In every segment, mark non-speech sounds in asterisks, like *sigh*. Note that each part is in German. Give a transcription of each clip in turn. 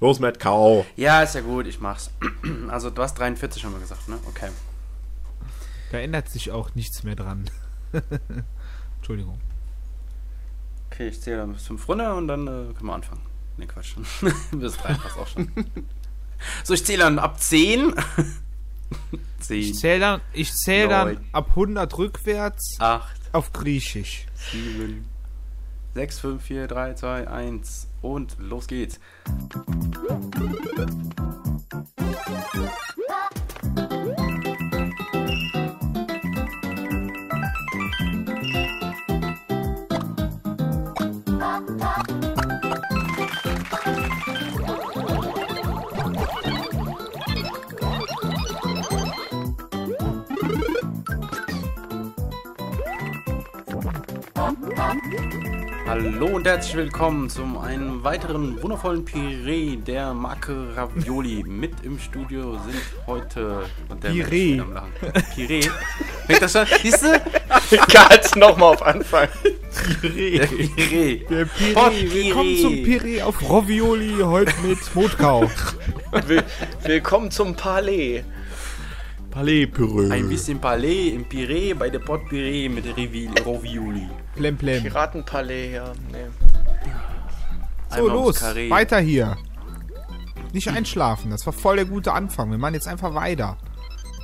Los, Matt, kau. Ja, ist ja gut, ich mach's. *clears throat* Also, du hast 43 haben wir gesagt, ne? Okay. Da ändert sich auch nichts mehr dran. *laughs* Entschuldigung. Okay, ich zähle dann bis 5 runter und dann äh, können wir anfangen. Ne, Quatsch. *laughs* bis 3 passt auch schon. *laughs* so, ich zähle dann ab 10. 10. Ich zähle dann, ich zähl dann ab 100 rückwärts 8, auf Griechisch. 7, 6, 5, 4, 3, 2, 1 und los geht's. Hallo und herzlich willkommen zum einen weiteren wundervollen Piree der Marke Ravioli. Mit im Studio sind heute und der Piree. Piree. Fängt das schon? Siehst du? *laughs* Ganz nochmal auf Anfang. Der Piree. Der Piree. Willkommen Piree. zum Piree auf Rovioli, heute mit Motkau. Will willkommen zum Palais. Palais-Püree. Ein bisschen Palais im Piree bei der Pot Piree mit Ravioli. Plem, plem. Piratenpalais, ja. Nee. So, Einmal los, weiter hier. Nicht einschlafen, das war voll der gute Anfang. Wir machen jetzt einfach weiter.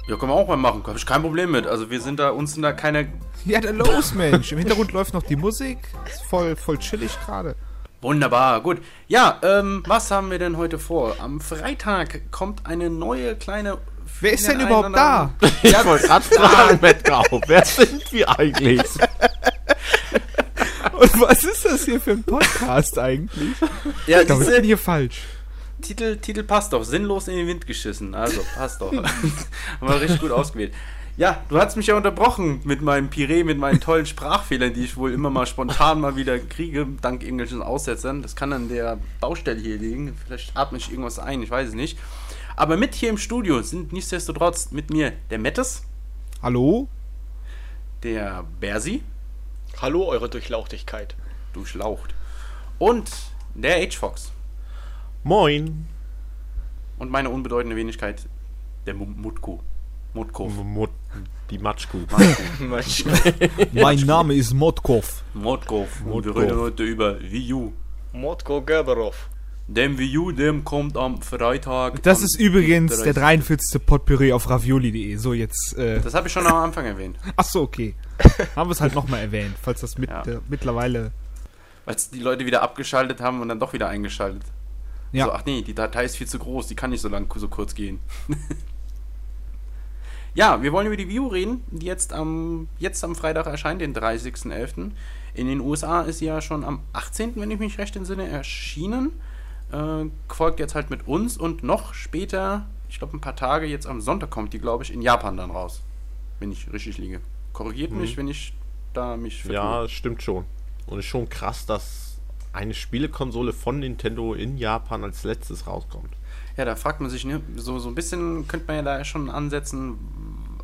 Ja, können wir auch mal machen. Habe ich kein Problem mit. Also wir sind da, uns sind da keine *laughs* Ja, der los, Mensch. Im Hintergrund läuft noch die Musik. Ist voll, voll chillig gerade. Wunderbar, gut. Ja, ähm, was haben wir denn heute vor? Am Freitag kommt eine neue kleine. Wer ist denn überhaupt da? Ich wollte gerade fragen, Grau, wer sind wir eigentlich? *laughs* Und was ist das hier für ein Podcast eigentlich? Ja, Ich glaube, ich bin hier falsch. Titel, Titel passt doch. Sinnlos in den Wind geschissen. Also, passt doch. *laughs* Haben wir richtig gut ausgewählt. Ja, du hast mich ja unterbrochen mit meinem Piree, mit meinen tollen Sprachfehlern, die ich wohl immer mal spontan mal wieder kriege, dank irgendwelchen Aussetzern. Das kann an der Baustelle hier liegen. Vielleicht atme ich irgendwas ein, ich weiß es nicht. Aber mit hier im Studio sind nichtsdestotrotz mit mir der Mettes, Hallo? der Bersi, Hallo, eure Durchlauchtigkeit. du Schlaucht, und der H-Fox. Moin. Und meine unbedeutende Wenigkeit, der Mu- Mutko. Mutko. Mut, die Matschkuh. *laughs* *laughs* Mein Name ist Motkov. Motkov. Und wir reden heute über Wii U. Motko Gerberov. Dem Wii U, dem kommt am Freitag. Das am ist übrigens der 30. 43. Potpourri auf ravioli.de. So, jetzt. Äh, Das habe ich schon am Anfang erwähnt. achso, okay. Haben wir es halt nochmal erwähnt, falls das mit, Ja. äh, mittlerweile. Weil die Leute wieder abgeschaltet haben und dann doch wieder eingeschaltet. Ja. So, ach nee, die Datei ist viel zu groß, die kann nicht so lang so kurz gehen. *laughs* ja, wir wollen über die U reden, die jetzt am, jetzt am Freitag erscheint, den 30.11. In den USA ist sie ja schon am 18., wenn ich mich recht entsinne, erschienen. Äh, folgt jetzt halt mit uns und noch später, ich glaube ein paar Tage, jetzt am Sonntag kommt die, glaube ich, in Japan dann raus. Wenn ich richtig liege. Korrigiert mich, wenn ich da mich vertue. Ja, stimmt schon. Und ist schon krass, dass eine Spielekonsole von Nintendo in Japan als letztes rauskommt. Ja, da fragt man sich, ne, so, so ein bisschen könnte man ja da schon ansetzen,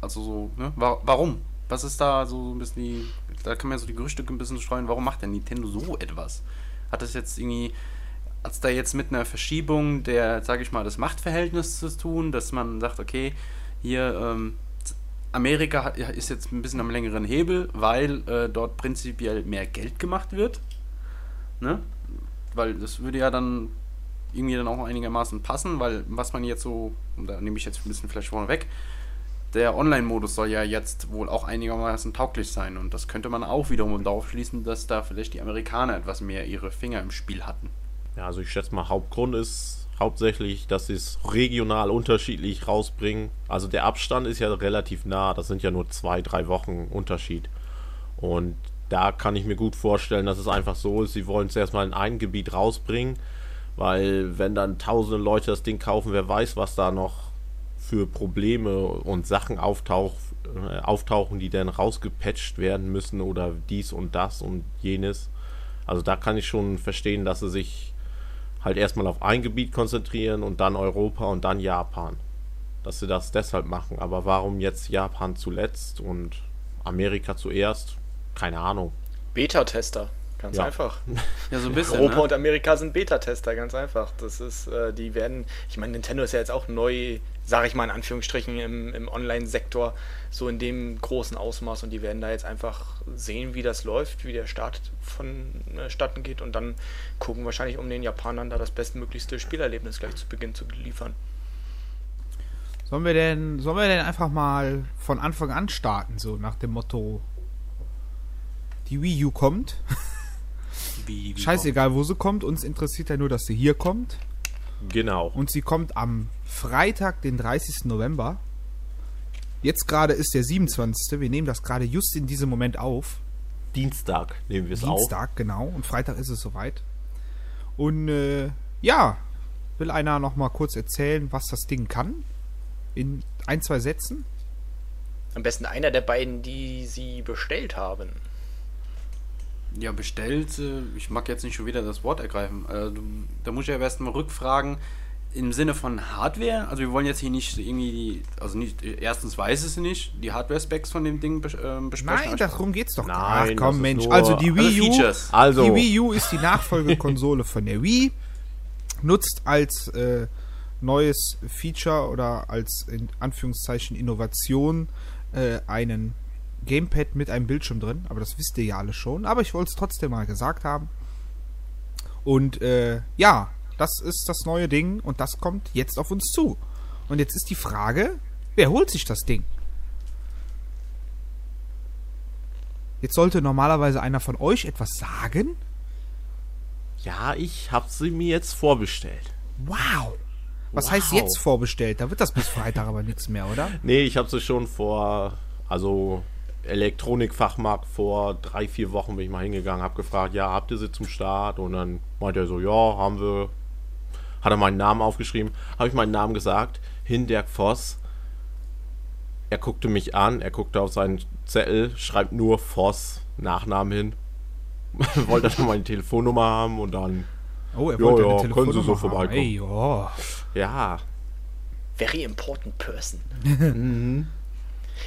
also so, ne, wa warum? Was ist da so ein bisschen die, da kann man ja so die Gerüchte ein bisschen streuen, warum macht denn Nintendo so etwas? Hat das jetzt irgendwie, hat es da jetzt mit einer Verschiebung der, sage ich mal, des Machtverhältnisses zu tun, dass man sagt, okay, hier, ähm, Amerika ist jetzt ein bisschen am längeren Hebel, weil äh, dort prinzipiell mehr Geld gemacht wird, ne? Weil das würde ja dann irgendwie dann auch einigermaßen passen, weil was man jetzt so, da nehme ich jetzt ein bisschen vielleicht vorne weg, der Online-Modus soll ja jetzt wohl auch einigermaßen tauglich sein und das könnte man auch wiederum darauf schließen, dass da vielleicht die Amerikaner etwas mehr ihre Finger im Spiel hatten. Ja, also ich schätze mal, Hauptgrund ist hauptsächlich, dass sie es regional unterschiedlich rausbringen. Also der Abstand ist ja relativ nah, das sind ja nur zwei, drei Wochen Unterschied. Und da kann ich mir gut vorstellen, dass es einfach so ist, sie wollen es erstmal in ein Gebiet rausbringen, weil wenn dann tausende Leute das Ding kaufen, wer weiß, was da noch für Probleme und Sachen auftauch, äh, auftauchen, die dann rausgepatcht werden müssen oder dies und das und jenes. Also da kann ich schon verstehen, dass sie sich halt erstmal auf ein Gebiet konzentrieren und dann Europa und dann Japan. Dass sie das deshalb machen. Aber warum jetzt Japan zuletzt und Amerika zuerst? Keine Ahnung. Beta-Tester. Ganz Ja. einfach. *laughs* Ja, so ein bisschen. Europa ne? und Amerika sind Beta-Tester, ganz einfach. Das ist, äh, die werden, ich meine, Nintendo ist ja jetzt auch neu, sage ich mal in Anführungsstrichen, im, im Online-Sektor so in dem großen Ausmaß und die werden da jetzt einfach sehen, wie das läuft, wie der Start vonstatten geht und dann gucken wahrscheinlich, um den Japanern da das bestmöglichste Spielerlebnis gleich zu Beginn zu liefern. Sollen wir denn, sollen wir denn einfach mal von Anfang an starten, so nach dem Motto, die Wii U kommt. *laughs* Wie, wie Scheißegal, wo sie kommt, uns interessiert ja nur, dass sie hier kommt. Genau. Und sie kommt am Freitag, den 30. November. Jetzt gerade ist der 27. Wir nehmen das gerade just in diesem Moment auf. Dienstag nehmen wir es auf. Dienstag, genau. Und Freitag ist es soweit. Und äh, ja, will einer noch mal kurz erzählen, was das Ding kann? In ein, zwei Sätzen? Am besten einer der beiden, die sie bestellt haben. Ja, bestellt. äh, Ich mag jetzt nicht schon wieder das Wort ergreifen. Du- Da muss ich ja erst mal rückfragen. Im Sinne von Hardware, also wir wollen jetzt hier nicht irgendwie, die, also nicht, erstens weiß es nicht, die Hardware-Specs von dem Ding ähm, besprechen. Nein, darum geht's doch gar Nein, Ach komm, Mensch. Also die Also Wii U. Also, die Wii U ist die Nachfolgekonsole von der Wii. Nutzt als äh, neues Feature oder als in Anführungszeichen Innovation äh, einen Gamepad mit einem Bildschirm drin. Aber das wisst ihr ja alle schon. Aber ich wollte es trotzdem mal gesagt haben. Und äh, ja, das ist das neue Ding und das kommt jetzt auf uns zu. Und jetzt ist die Frage, wer holt sich das Ding? Jetzt sollte normalerweise einer von euch etwas sagen. ja, ich habe sie mir jetzt vorbestellt. Wow. Was Wow. heißt jetzt vorbestellt? Da wird das bis Freitag aber nichts mehr, oder? *laughs* Nee, ich habe sie schon vor, also Elektronikfachmarkt vor drei, vier Wochen bin ich mal hingegangen, habe gefragt, ja, habt ihr sie zum Start? Und dann meinte er so, ja, haben wir. Hat er meinen Namen aufgeschrieben, habe ich meinen Namen gesagt, Hinderk Voss. Er guckte mich an, er guckte auf seinen Zettel, schreibt nur Voss, Nachnamen hin. *laughs* Wollte dann meine Telefonnummer haben und dann, Oh, er Ja, wollte ja, eine können Sie Telefonnummer so vorbeikommen. Ey, oh. ja, Very important person. *laughs* Mhm.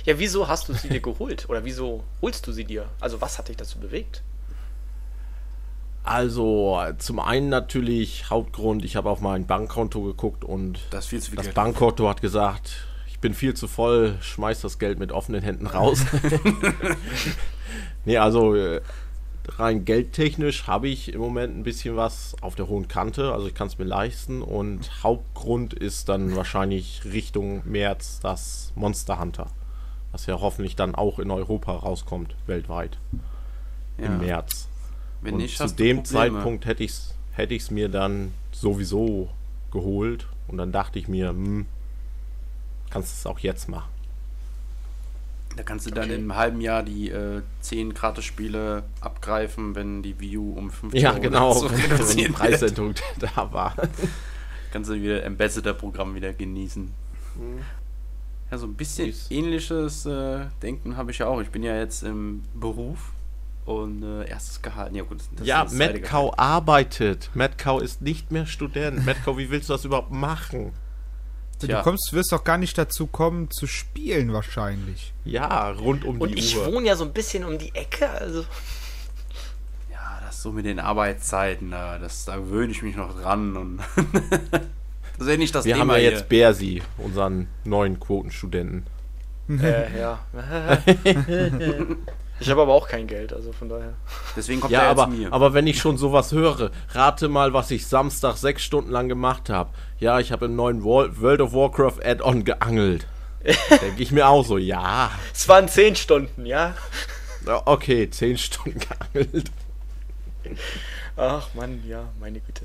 Ja, wieso hast du sie dir geholt? Oder wieso holst du sie dir? Also was hat dich dazu bewegt? Also, zum einen natürlich Hauptgrund, ich habe auf mein Bankkonto geguckt und Das das. Bankkonto hat gesagt, ich bin viel zu voll, schmeiß das Geld mit offenen Händen raus. *laughs* *laughs* nee, also äh, rein geldtechnisch habe ich im Moment ein bisschen was auf der hohen Kante, also ich kann es mir leisten und Hauptgrund ist dann wahrscheinlich Richtung März das Monster Hunter, was ja hoffentlich dann auch in Europa rauskommt, weltweit, Ja. im März. Wenn Und nicht, zu dem. Zeitpunkt hätte ich es hätte ich's mir dann sowieso geholt. Und dann dachte ich mir, hm, kannst du es auch jetzt machen. Da kannst du dann Okay. im halben Jahr die äh, 10 Gratis-Spiele abgreifen, wenn die Wii U um 50 Ja, Euro genau, so *laughs* wenn die. Preissentung da war. *laughs* Kannst du wieder Ambassador-Programm wieder genießen. Mhm. Ja, so ein bisschen Süß. ähnliches äh, Denken habe ich ja auch. Ich bin ja jetzt im Beruf und äh, erstes Gehalt. Ja, gut, das ja, zweite Metcow arbeitet. Metcow ist nicht mehr Student. Metcow, wie willst du das überhaupt machen? Du Tja. kommst, wirst doch gar nicht dazu kommen, zu spielen wahrscheinlich. Ja, rund um Und die ich Uhr. wohne ja so ein bisschen um die Ecke, also Ja, das so mit den Arbeitszeiten, da, das, da gewöhne ich mich noch dran und *laughs* das ist ja nicht das Wir Thema haben ja hier. jetzt Bersi, unseren neuen Quotenstudenten. *laughs* äh, ja. *laughs* ich habe aber auch kein Geld, also von daher. Deswegen kommt Ja, er aber, jetzt mir. aber wenn ich schon sowas höre, rate mal, was ich Samstag sechs Stunden lang gemacht habe. Ja, ich habe im neuen Wor- World of Warcraft Add-on geangelt. *laughs* Denke ich mir auch so, ja. Es waren zehn Stunden, ja. Ja, Okay, zehn Stunden geangelt. Ach Mann, ja, meine Güte.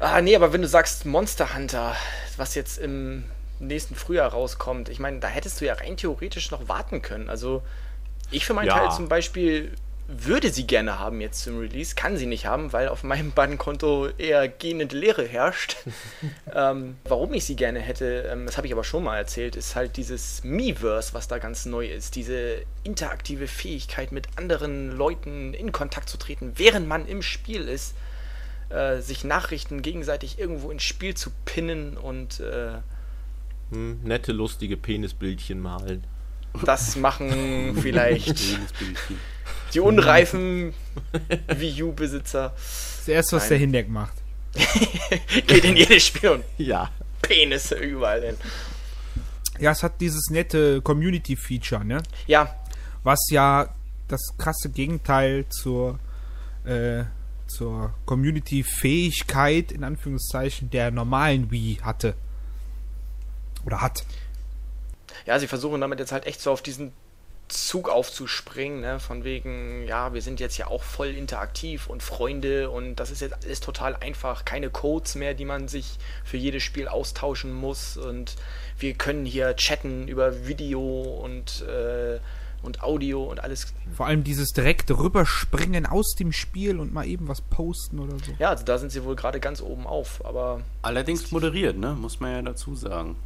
Ah, nee, aber wenn du sagst Monster Hunter, was jetzt im nächsten Frühjahr rauskommt, ich meine, da hättest du ja rein theoretisch noch warten können. Also, ich für meinen Ja. Teil zum Beispiel würde sie gerne haben jetzt zum Release, kann sie nicht haben, weil auf meinem Bankkonto eher gähnende Leere herrscht. *laughs* ähm, warum ich sie gerne hätte, ähm, das habe ich aber schon mal erzählt, ist halt dieses Miiverse, was da ganz neu ist. Diese interaktive Fähigkeit, mit anderen Leuten in Kontakt zu treten, während man im Spiel ist, äh, sich Nachrichten gegenseitig irgendwo ins Spiel zu pinnen und äh, Hm, nette, lustige Penisbildchen malen. das machen *laughs* vielleicht. Die unreifen Wii U-Besitzer. Das erste, was Nein. der Hindeck macht. *laughs* Geht in jedes Spiel und Ja. Penisse überall hin. Ja, es hat dieses nette Community-Feature, ne? Ja, Was ja das krasse Gegenteil zur, äh, zur Community-Fähigkeit, in Anführungszeichen, der normalen Wii hatte. Oder hat. ja, sie versuchen damit jetzt halt echt so auf diesen Zug aufzuspringen, ne? von wegen, ja, wir sind jetzt ja auch voll interaktiv und Freunde und das ist jetzt alles total einfach, keine Codes mehr, die man sich für jedes Spiel austauschen muss und wir können hier chatten über Video und, äh, und Audio und alles. Vor allem dieses direkte Rüberspringen aus dem Spiel und mal eben was posten oder so. Ja, also da sind sie wohl gerade ganz oben auf, aber Allerdings moderiert, ne? Muss man ja dazu sagen.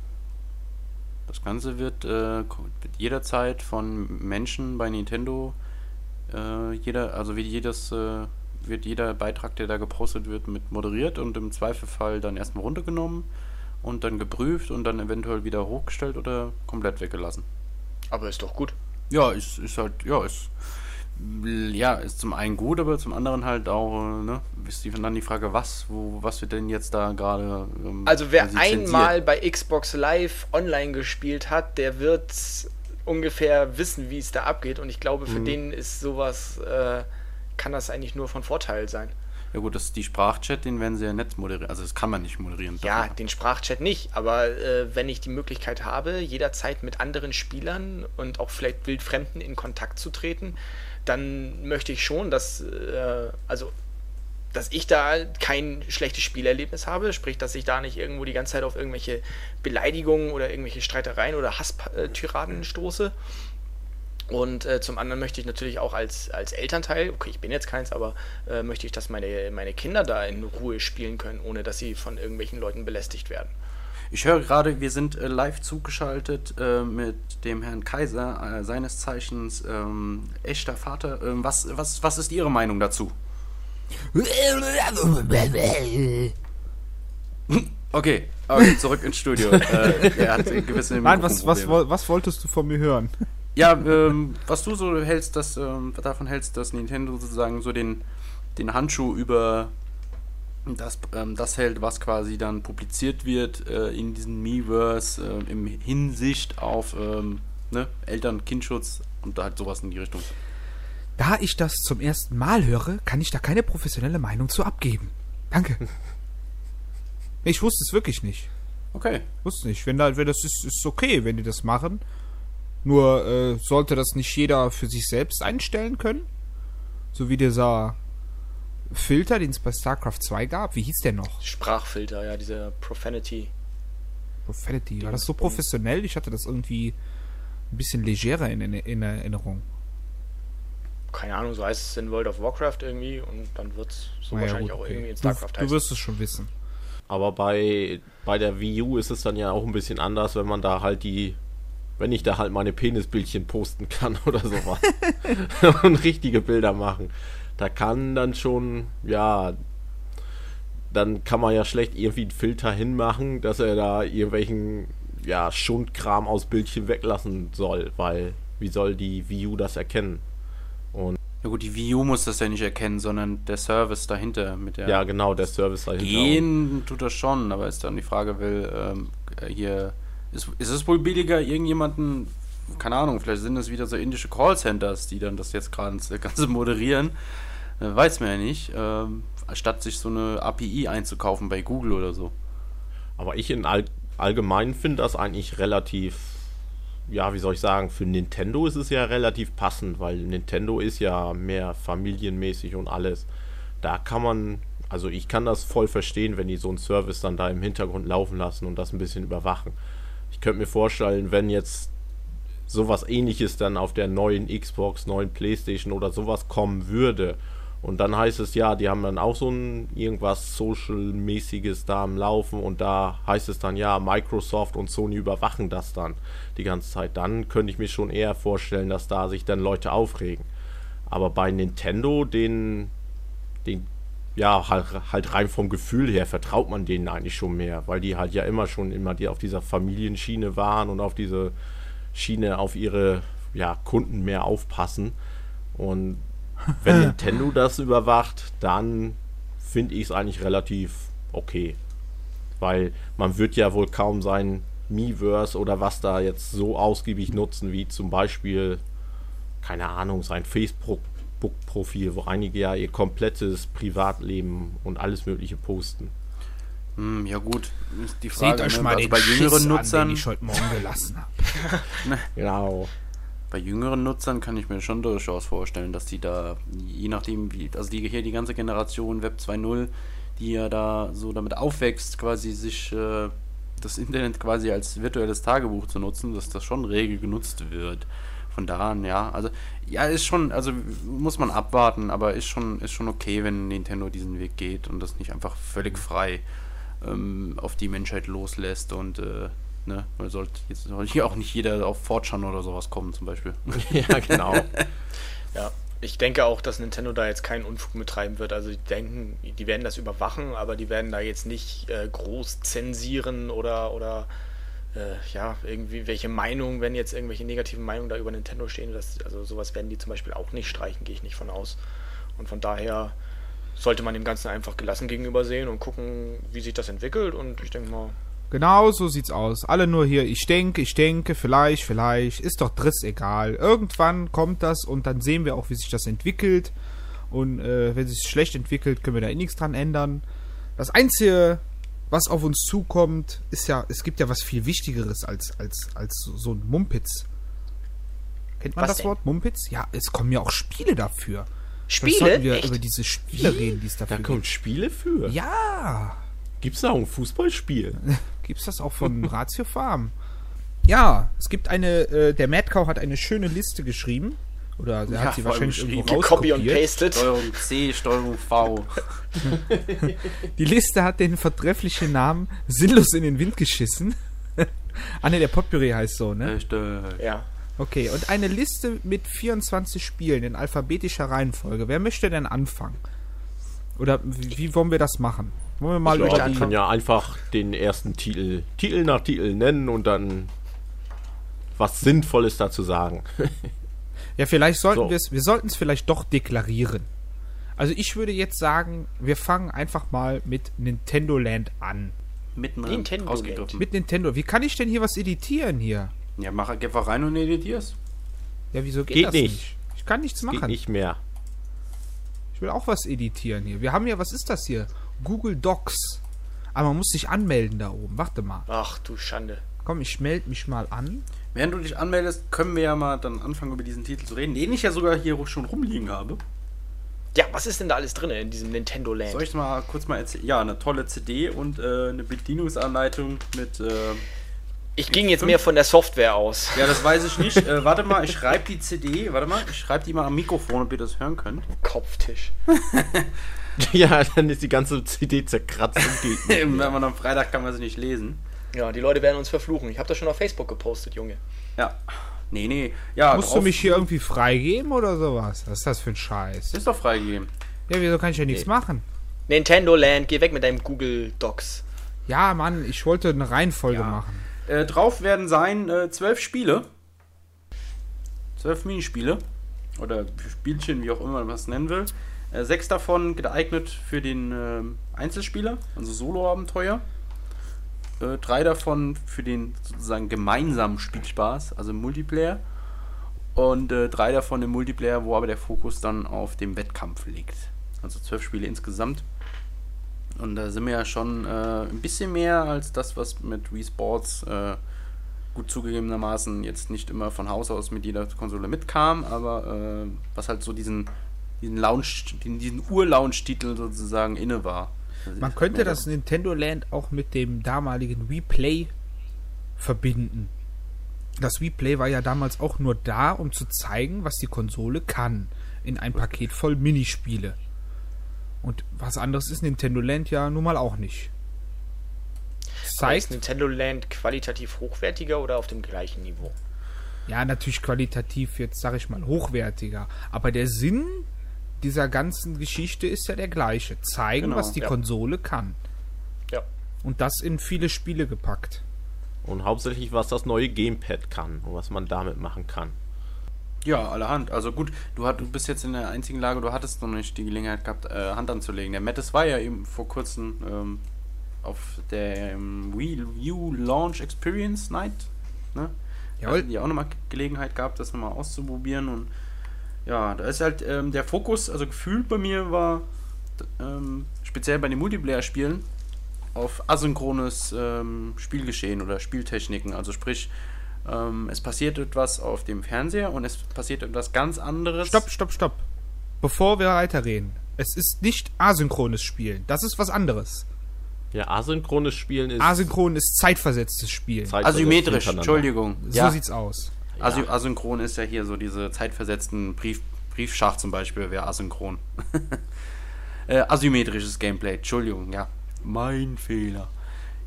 Das Ganze wird, äh, jederzeit von Menschen bei Nintendo, äh, jeder, also wie jedes, äh, wird jeder Beitrag, der da gepostet wird, mit moderiert und im Zweifelfall dann erstmal runtergenommen und dann geprüft und dann eventuell wieder hochgestellt oder komplett weggelassen. aber ist doch gut. Ja, ist, ist halt, ja, ist, ja, ist zum einen gut, aber zum anderen halt auch, äh, ne, ist dann die Frage, was, wo, was wird denn jetzt da gerade, ähm, Also wer zensiert? einmal bei Xbox Live online gespielt hat, der wird ungefähr wissen, wie es da abgeht. Und ich glaube, für den ist sowas, äh, kann das eigentlich nur von Vorteil sein. Ja gut, das die Sprachchat, den werden sie ja nicht moderieren, also das kann man nicht moderieren. Ja, den Sprachchat nicht, aber äh, wenn ich die Möglichkeit habe, jederzeit mit anderen Spielern und auch vielleicht Wildfremden in Kontakt zu treten, dann möchte ich schon, dass, äh, also, dass ich da kein schlechtes Spielerlebnis habe, sprich, dass ich da nicht irgendwo die ganze Zeit auf irgendwelche Beleidigungen oder irgendwelche Streitereien oder Hasstyraden stoße. Und äh, zum anderen möchte ich natürlich auch als, als Elternteil, okay, ich bin jetzt keins, aber äh, möchte ich, dass meine, meine Kinder da in Ruhe spielen können, ohne dass sie von irgendwelchen Leuten belästigt werden. Ich höre gerade, wir sind äh, live zugeschaltet äh, mit dem Herrn Kaiser, äh, seines Zeichens ähm, echter Vater. Ähm, was, was, was ist Ihre Meinung dazu? *laughs* Okay, okay *laughs* zurück ins Studio. äh, er hat gewisse Nein, was, was, was wolltest du von mir hören? *laughs* Ja, ähm, was du so hältst, dass, ähm, davon hältst, dass Nintendo sozusagen so den, den Handschuh über das, ähm, das hält, was quasi dann publiziert wird äh, in diesem Miiverse äh, im Hinsicht auf ähm, ne, Eltern-Kindschutz und halt sowas in die Richtung. Da ich das zum ersten Mal höre, kann ich da keine professionelle Meinung zu abgeben. Danke. *laughs* Ich wusste es wirklich nicht. Okay. Wusste nicht. Wenn, da, wenn das ist, ist okay, wenn die das machen. Nur äh, sollte das nicht jeder für sich selbst einstellen können? So wie dieser Filter, den es bei StarCraft 2 gab. Wie hieß der noch? Sprachfilter, ja, dieser Profanity. Profanity. War das so professionell? Ich hatte das irgendwie ein bisschen legerer in, in, in Erinnerung. Keine Ahnung, so heißt es in World of Warcraft irgendwie und dann wird es so Naja, wahrscheinlich gut, auch okay. irgendwie in du, StarCraft du heißen. wirst es schon wissen. Aber bei, bei der Wii U ist es dann ja auch ein bisschen anders, wenn man da halt die, wenn ich da halt meine Penisbildchen posten kann *laughs* oder sowas. *laughs* und richtige Bilder machen. Da kann dann schon, ja, dann kann man ja schlecht irgendwie einen Filter hinmachen, dass er da irgendwelchen, ja, Schundkram aus Bildchen weglassen soll, weil wie soll die Wii U das erkennen? Ja gut, die Wii U muss das ja nicht erkennen, sondern der Service dahinter mit der Ja, genau, der Service dahinter. Gehen tut das schon, aber ist dann die Frage, will ähm, hier, ist, ist es wohl billiger, irgendjemanden, keine Ahnung, vielleicht sind es wieder so indische Callcenters, die dann das jetzt gerade das Ganze *laughs* moderieren, äh, weiß man ja nicht, ähm, statt sich so eine API einzukaufen bei Google oder so. Aber ich in all, allgemein finde das eigentlich relativ, ja, wie soll ich sagen, für Nintendo ist es ja relativ passend, weil Nintendo ist ja mehr familienmäßig und alles. Da kann man, also ich kann das voll verstehen, wenn die so einen Service dann da im Hintergrund laufen lassen und das ein bisschen überwachen. Ich könnte mir vorstellen, wenn jetzt sowas ähnliches dann auf der neuen Xbox, neuen Playstation oder sowas kommen würde. Und dann heißt es ja, die haben dann auch so ein irgendwas Social-mäßiges da am Laufen und da heißt es dann ja, Microsoft und Sony überwachen das dann die ganze Zeit. Dann könnte ich mir schon eher vorstellen, dass da sich dann Leute aufregen. Aber bei Nintendo, den, den, ja, halt, halt rein vom Gefühl her vertraut man denen eigentlich schon mehr, weil die halt ja immer schon immer die auf dieser Familienschiene waren und auf diese Schiene auf ihre ja, Kunden mehr aufpassen. Und wenn *laughs* Nintendo das überwacht, dann finde ich es eigentlich relativ okay. Weil man wird ja wohl kaum sein Miiverse oder was da jetzt so ausgiebig nutzen, wie zum Beispiel, keine Ahnung, sein Facebook-Profil, wo einige ja ihr komplettes Privatleben und alles Mögliche posten. Hm, ja gut, ist die Frage. Seht euch ne? mal also den bei jüngeren Schiss Nutzern, an, den ich heute Morgen gelassen habe. *laughs* Genau. bei jüngeren Nutzern kann ich mir schon durchaus vorstellen, dass die da, je nachdem wie, also die hier die ganze Generation Web 2.0, die ja da so damit aufwächst, quasi sich äh, das Internet quasi als virtuelles Tagebuch zu nutzen, dass das schon rege genutzt wird. Von da an, ja, also ja, ist schon, also muss man abwarten, aber ist schon, ist schon okay, wenn Nintendo diesen Weg geht und das nicht einfach völlig frei ähm, auf die Menschheit loslässt und äh, ne, man sollte jetzt hier auch nicht jeder auf Fortran oder sowas kommen zum Beispiel. *laughs* ja, genau. *laughs* Ja, ich denke auch, dass Nintendo da jetzt keinen Unfug mit treiben wird. Also die denken, die werden das überwachen, aber die werden da jetzt nicht äh, groß zensieren oder oder äh, ja, irgendwie welche Meinungen, wenn jetzt irgendwelche negativen Meinungen da über Nintendo stehen, das, also sowas werden die zum Beispiel auch nicht streichen, gehe ich nicht von aus. Und von daher sollte man dem Ganzen einfach gelassen gegenüber sehen und gucken, wie sich das entwickelt. Und ich denke mal, Genau so sieht's aus. Alle nur hier, ich denke, ich denke, vielleicht, vielleicht, ist doch driss egal. Irgendwann kommt das und dann sehen wir auch, wie sich das entwickelt. Und äh, wenn es sich schlecht entwickelt, können wir da eh nichts dran ändern. Das Einzige, was auf uns zukommt, ist ja, es gibt ja was viel Wichtigeres als, als, als so ein Mumpitz. Kennt man Was das denn? Wort Mumpitz? Ja, es kommen ja auch Spiele dafür. Spiele? sollten wir Echt? über diese Spiele reden, die es Da dafür kommen gibt. Spiele für. Ja, Gibt es da auch ein Fußballspiel? *laughs* Gibt's das auch von Ratio Farm? Ja, es gibt eine, äh, der Mad Cow hat eine schöne Liste geschrieben. Oder er Ja, hat sie wahrscheinlich irgendwo geschrieben. Copy und pasted. Steuerung C, Steuerung V. *laughs* Die Liste hat den vertrefflichen Namen Sinnlos in den Wind geschissen. *laughs* ah ne, der Potpourri heißt so, ne? Ja. Okay, und eine Liste mit 24 Spielen in alphabetischer Reihenfolge. Wer möchte denn anfangen? Oder wie, wie wollen wir das machen? Wollen wir mal Ja, über wir die... können ja einfach den ersten Titel, Titel nach Titel nennen und dann was Sinnvolles dazu sagen. *laughs* Ja, vielleicht sollten So. wir es, wir sollten es vielleicht doch deklarieren. Also ich würde jetzt sagen, wir fangen einfach mal mit Nintendo Land an. mitten Nintendo. Mit Nintendo. Wie kann ich denn hier was editieren hier? Ja, mach einfach rein und editier's. Ja, wieso geht, Geht das nicht. nicht? Ich kann nichts Geht machen. nicht mehr. Ich will auch was editieren hier. Wir haben ja, was ist das hier? Google Docs. Aber man muss sich anmelden da oben. Warte mal. Ach du Schande. Komm, ich melde mich mal an. Während du dich anmeldest, können wir ja mal dann anfangen, über diesen Titel zu reden, den ich ja sogar hier schon rumliegen habe. Ja, was ist denn da alles drin in diesem Nintendo Land? Soll ich mal kurz mal erzählen? Ja, eine tolle CD und äh, eine Bedienungsanleitung mit. Äh, Ich ging jetzt mehr von der Software aus. ja, das weiß ich nicht. *laughs* äh, warte mal, ich schreibe die CD. Warte mal, ich schreibe die mal am Mikrofon, ob ihr das hören könnt. Kopftisch. *laughs* ja, dann ist die ganze CD zerkratzt und geht nicht. Wenn man am Freitag kann man sie nicht lesen. Ja, die Leute werden uns verfluchen. Ich habe das schon auf Facebook gepostet, Junge. Ja. Nee, nee. Ja, Musst du mich hier irgendwie freigeben oder sowas? Was ist das für ein Scheiß? Ist doch freigegeben. Ja, wieso kann ich ja nichts machen? Nintendo Land, geh weg mit deinem Google Docs. Ja, Mann, ich wollte eine Reihenfolge Ja. machen. Äh, drauf werden sein äh, zwölf Spiele. Zwölf Minispiele. Oder Spielchen, wie auch immer man es nennen will. Äh, sechs davon geeignet für den ähm, Einzelspieler, also Solo-Abenteuer. Äh, drei davon für den sozusagen gemeinsamen Spielspaß, also Multiplayer. Und äh, drei davon im Multiplayer, wo aber der Fokus dann auf dem Wettkampf liegt. Also zwölf Spiele insgesamt. Und da sind wir ja schon äh, ein bisschen mehr als das, was mit Wii Sports äh, gut zugegebenermaßen jetzt nicht immer von Haus aus mit jeder Konsole mitkam, aber äh, was halt so diesen, diesen Lounge, diesen, Ur-Lounge-Titel sozusagen inne war. Also Man könnte das Nintendo Land auch mit dem damaligen Wii Play verbinden. Das Wii Play war ja damals auch nur da, um zu zeigen, was die Konsole kann. In ein Paket voll Minispiele. Und was anderes ist Nintendo Land ja nun mal auch nicht. Es Aber ist zeigt, Nintendo Land qualitativ hochwertiger oder auf dem gleichen Niveau? ja, natürlich qualitativ jetzt, sag ich mal, hochwertiger. Aber der Sinn dieser ganzen Geschichte ist ja der gleiche. Zeigen, Genau, was die ja. Konsole kann. Ja. Und das in viele Spiele gepackt. Und hauptsächlich, was das neue Gamepad kann und was man damit machen kann. Ja, allerhand. Also gut, du, hat, du bist jetzt in der einzigen Lage, du hattest noch nicht die Gelegenheit gehabt, äh, Hand anzulegen. Der Mattis war ja eben vor kurzem ähm, auf der ähm, Wii U Launch Experience Night. Ne? Jawohl. Hatten die auch nochmal Gelegenheit gehabt, das nochmal auszuprobieren. Und ja, da ist halt ähm, der Fokus, also gefühlt bei mir war, ähm, speziell bei den Multiplayer-Spielen, auf asynchrones ähm, Spielgeschehen oder Spieltechniken. Also sprich, ähm, es passiert etwas auf dem Fernseher und es passiert etwas ganz anderes. Stopp, stopp, stopp. Bevor wir weiterreden. Es ist nicht asynchrones Spielen. Das ist was anderes. Ja, asynchrones Spielen ist Asynchron ist zeitversetztes Spielen. zeitversetzt Asymmetrisch. Entschuldigung. so ja, sieht's aus. Asy asynchron ist ja hier so diese zeitversetzten Brief Briefschach zum Beispiel, wäre asynchron. *laughs* äh, asymmetrisches Gameplay, Entschuldigung, ja. Mein Fehler.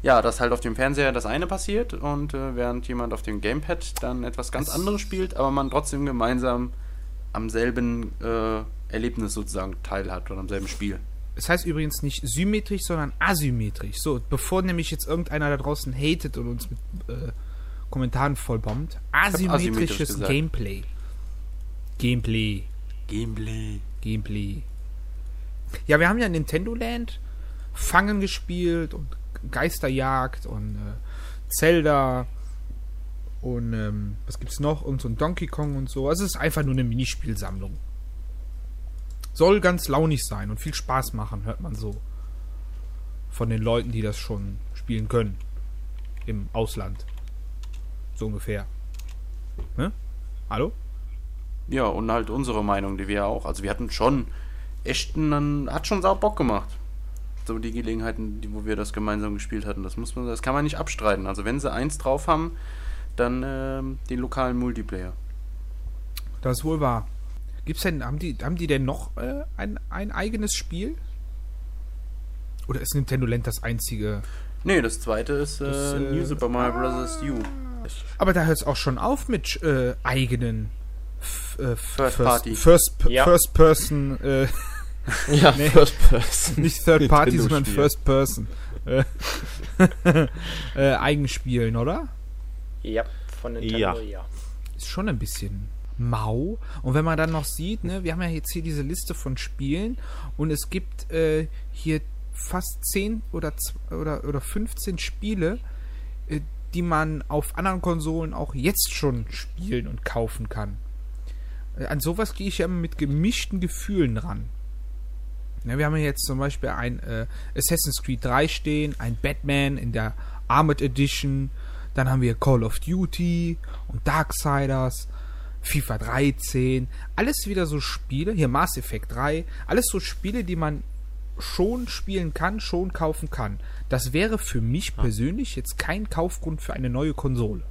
Ja, dass halt auf dem Fernseher das eine passiert und äh, während jemand auf dem Gamepad dann etwas ganz anderes spielt, aber man trotzdem gemeinsam am selben äh, Erlebnis sozusagen teilhat oder am selben Spiel. Es heißt übrigens nicht symmetrisch, sondern asymmetrisch. So, bevor nämlich jetzt irgendeiner da draußen hatet und uns mit äh, Kommentaren vollbombt. asymmetrisch Asymmetrisches. Gameplay. Gameplay. Gameplay. Gameplay. Ja, wir haben ja Nintendo Land Fangen gespielt und Geisterjagd und äh, Zelda und ähm, was gibt's noch? Und so ein Donkey Kong und so. Also es ist einfach nur eine Minispielsammlung. Soll ganz launig sein und viel Spaß machen, hört man so. Von den Leuten, die das schon spielen können. Im Ausland. So ungefähr. Ne? Hallo? Ja, und halt unsere Meinung, die wir auch. Also wir hatten schon echt einen, hat schon sau Bock gemacht. So die Gelegenheiten, die, wo wir das gemeinsam gespielt hatten. Das muss man, das kann man nicht abstreiten. Also wenn sie eins drauf haben, dann ähm, den lokalen Multiplayer. Das ist wohl wahr. Gibt's denn, haben die, haben die denn noch äh, ein, ein eigenes Spiel? Oder ist Nintendo Land das einzige? Nee, das zweite ist äh, Das, äh, New Super Mario Bros. U. Aber da hört es auch schon auf mit äh, eigenen f- äh, First Party. First, Ja. First Person, äh, *laughs* Ja, Nee. First Person. nicht Third Party, sondern. First Person. Äh, *laughs* äh, Eigenspielen, oder? Ja, von Nintendo, Ja. ja. Ist schon ein bisschen mau. Und wenn man dann noch sieht, ne, wir haben ja jetzt hier diese Liste von Spielen und es gibt äh, hier fast 10 oder, oder, oder 15 Spiele, äh, die man auf anderen Konsolen auch jetzt schon spielen und kaufen kann. Äh, an sowas gehe ich ja immer mit gemischten Gefühlen ran. Ja, wir haben ja jetzt zum Beispiel ein äh, Assassin's Creed 3 stehen, ein Batman in der Armored Edition, dann haben wir Call of Duty und Darksiders, FIFA 13, alles wieder so Spiele, hier Mass Effect 3, alles so Spiele, die man schon spielen kann, schon kaufen kann. Das wäre für mich persönlich jetzt kein Kaufgrund für eine neue Konsole.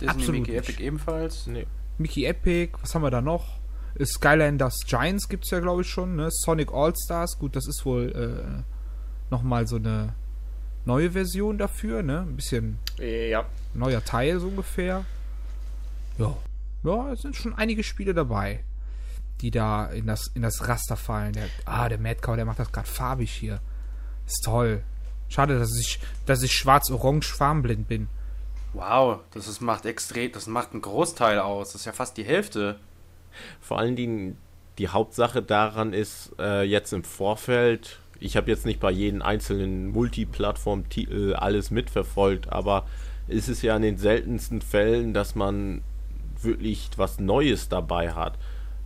Disney Absolut Mickey nicht. Epic ebenfalls. Nee. Mickey Epic, was haben wir da noch? Skylanders Giants gibt's ja, glaube ich, schon. Ne? Sonic All-Stars, gut, das ist wohl äh, nochmal so eine neue Version dafür, ne? Ein bisschen Ja, neuer Teil so ungefähr. Ja. Ja, es sind schon einige Spiele dabei, die da in das, in das Raster fallen. Der, ah, der Mad Cow, der macht das gerade farbig hier. Ist toll. Schade, dass ich, dass ich schwarz-orange farbenblind bin. Wow, das ist, macht extrem, das macht einen Großteil aus. Das ist ja fast die Hälfte. Vor allen Dingen die Hauptsache daran ist äh, jetzt im Vorfeld, ich habe jetzt nicht bei jedem einzelnen Multiplattform-Titel alles mitverfolgt, aber ist es ja in den seltensten Fällen, dass man wirklich was Neues dabei hat.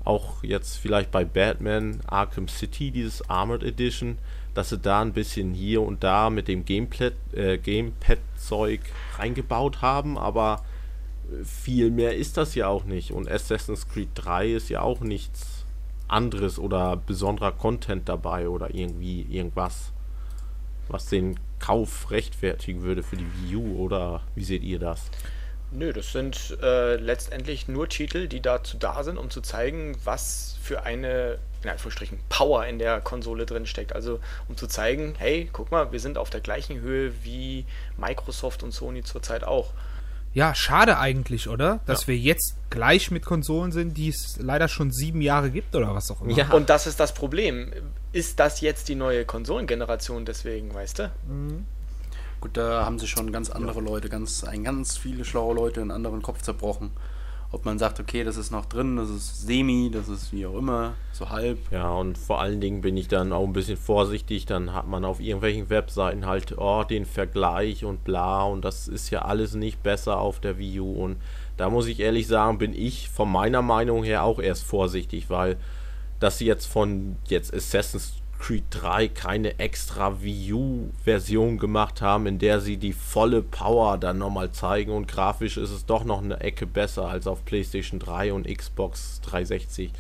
Auch jetzt vielleicht bei Batman Arkham City, dieses Armored Edition, dass sie da ein bisschen hier und da mit dem Gamepad, äh, Gamepad-Zeug reingebaut haben, aber viel mehr ist das ja auch nicht. Und Assassin's Creed 3 ist ja auch nichts anderes oder besonderer Content dabei oder irgendwie irgendwas, was den Kauf rechtfertigen würde für die Wii U oder wie seht ihr das? Nö, das sind äh, letztendlich nur Titel, die dazu da sind, um zu zeigen, was für eine, in Anführungsstrichen, Power in der Konsole drin steckt. Also um zu zeigen, hey, guck mal, wir sind auf der gleichen Höhe wie Microsoft und Sony zurzeit auch. Ja, schade eigentlich, oder? Dass wir jetzt gleich mit Konsolen sind, die es leider schon sieben Jahre gibt oder was auch immer. Ja. Und das ist das Problem. Ist das jetzt die neue Konsolengeneration deswegen, weißt du? Gut, da haben sich schon ganz andere Leute, ganz, ein ganz viele schlaue Leute einen anderen Kopf zerbrochen. Ob man sagt, okay, das ist noch drin, das ist semi, das ist wie auch immer, so halb. Ja, und vor allen Dingen bin ich dann auch ein bisschen vorsichtig. Dann hat man auf irgendwelchen Webseiten halt, oh, den Vergleich und bla. Und das ist ja alles nicht besser auf der Wii U. Und da muss ich ehrlich sagen, bin ich von meiner Meinung her auch erst vorsichtig, weil dass sie jetzt von jetzt Assassin's Creed 3 keine extra Wii U-Version gemacht haben, in der sie die volle Power dann nochmal zeigen und grafisch ist es doch noch eine Ecke besser als auf PlayStation 3 und Xbox 360.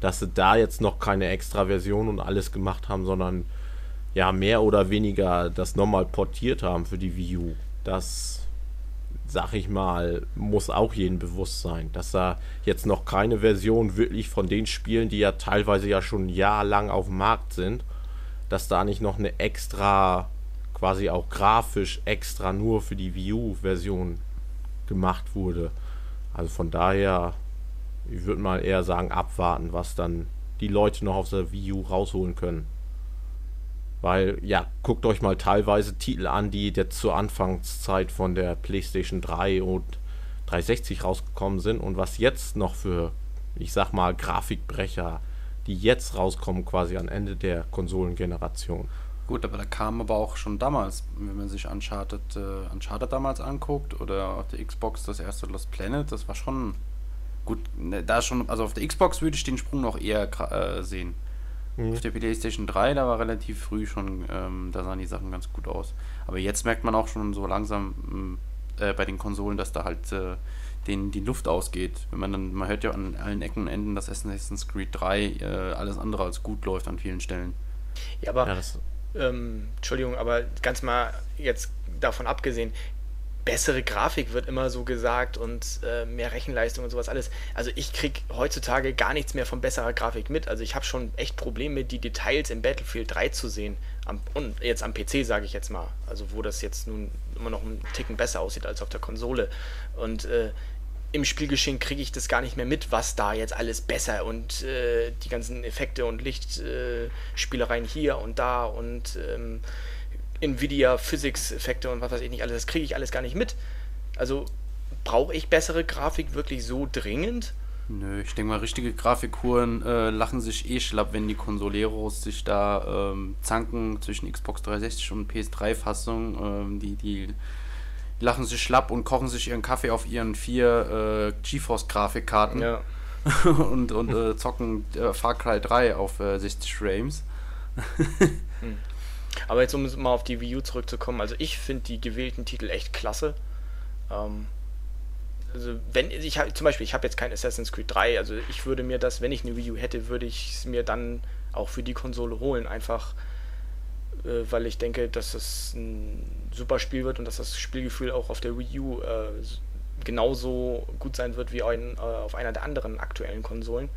Dass sie da jetzt noch keine extra Version und alles gemacht haben, sondern ja, mehr oder weniger das nochmal portiert haben für die Wii U. Das sag ich mal, muss auch jedem bewusst sein, dass da jetzt noch keine Version wirklich von den Spielen, die ja teilweise ja schon jahrelang auf dem Markt sind, dass da nicht noch eine extra, quasi auch grafisch extra nur für die Wii U-Version gemacht wurde. Also von daher, ich würde mal eher sagen, abwarten, was dann die Leute noch aus der Wii U rausholen können. Weil, ja, guckt euch mal teilweise Titel an, die jetzt zur Anfangszeit von der PlayStation 3 und 360 rausgekommen sind und was jetzt noch für, ich sag mal, Grafikbrecher, die jetzt rauskommen, quasi am Ende der Konsolengeneration. Gut, aber da kam aber auch schon damals, wenn man sich Uncharted, äh, Uncharted damals anguckt oder auf der Xbox das erste Lost Planet, das war schon gut. Ne, da schon, also auf der Xbox würde ich den Sprung noch eher äh, sehen. Mhm. Auf der PlayStation 3, da war relativ früh schon, ähm, da sahen die Sachen ganz gut aus. Aber jetzt merkt man auch schon so langsam äh, bei den Konsolen, dass da halt äh, denen die Luft ausgeht. Wenn man dann, man hört ja an allen Ecken und Enden, dass Assassin's Creed 3 äh, alles andere als gut läuft an vielen Stellen. Ja, aber, ja, ähm, Entschuldigung, aber ganz mal jetzt davon abgesehen, bessere Grafik wird immer so gesagt und äh, mehr Rechenleistung und sowas alles. Also ich kriege heutzutage gar nichts mehr von besserer Grafik mit. Also ich habe schon echt Probleme, die Details im Battlefield 3 zu sehen. Am, und jetzt am PC sage ich jetzt mal. Also wo das jetzt nun immer noch einen Ticken besser aussieht als auf der Konsole. Und äh, im Spielgeschehen kriege ich das gar nicht mehr mit, was da jetzt alles besser und äh, die ganzen Effekte und Lichtspielereien hier und da und ähm, Nvidia Physics-Effekte und was weiß ich nicht alles, das kriege ich alles gar nicht mit. Also brauche ich bessere Grafik wirklich so dringend? Nö, ich denke mal, richtige Grafikkuren äh, lachen sich eh schlapp, wenn die Konsoleros sich da ähm, zanken zwischen Xbox 360 und PS3-Fassung. Ähm, die, die lachen sich schlapp und kochen sich ihren Kaffee auf ihren vier äh, GeForce-Grafikkarten ja. *laughs* und, und äh, zocken äh, Far Cry 3 auf 60 äh, Frames. hm. Aber jetzt, um mal auf die Wii U zurückzukommen, also ich finde die gewählten Titel echt klasse. Ähm, also wenn ich zum Beispiel, ich habe jetzt kein Assassin's Creed 3, also ich würde mir das, wenn ich eine Wii U hätte, würde ich es mir dann auch für die Konsole holen, einfach äh, weil ich denke, dass das ein super Spiel wird und dass das Spielgefühl auch auf der Wii U äh, genauso gut sein wird wie ein, äh, auf einer der anderen aktuellen Konsolen.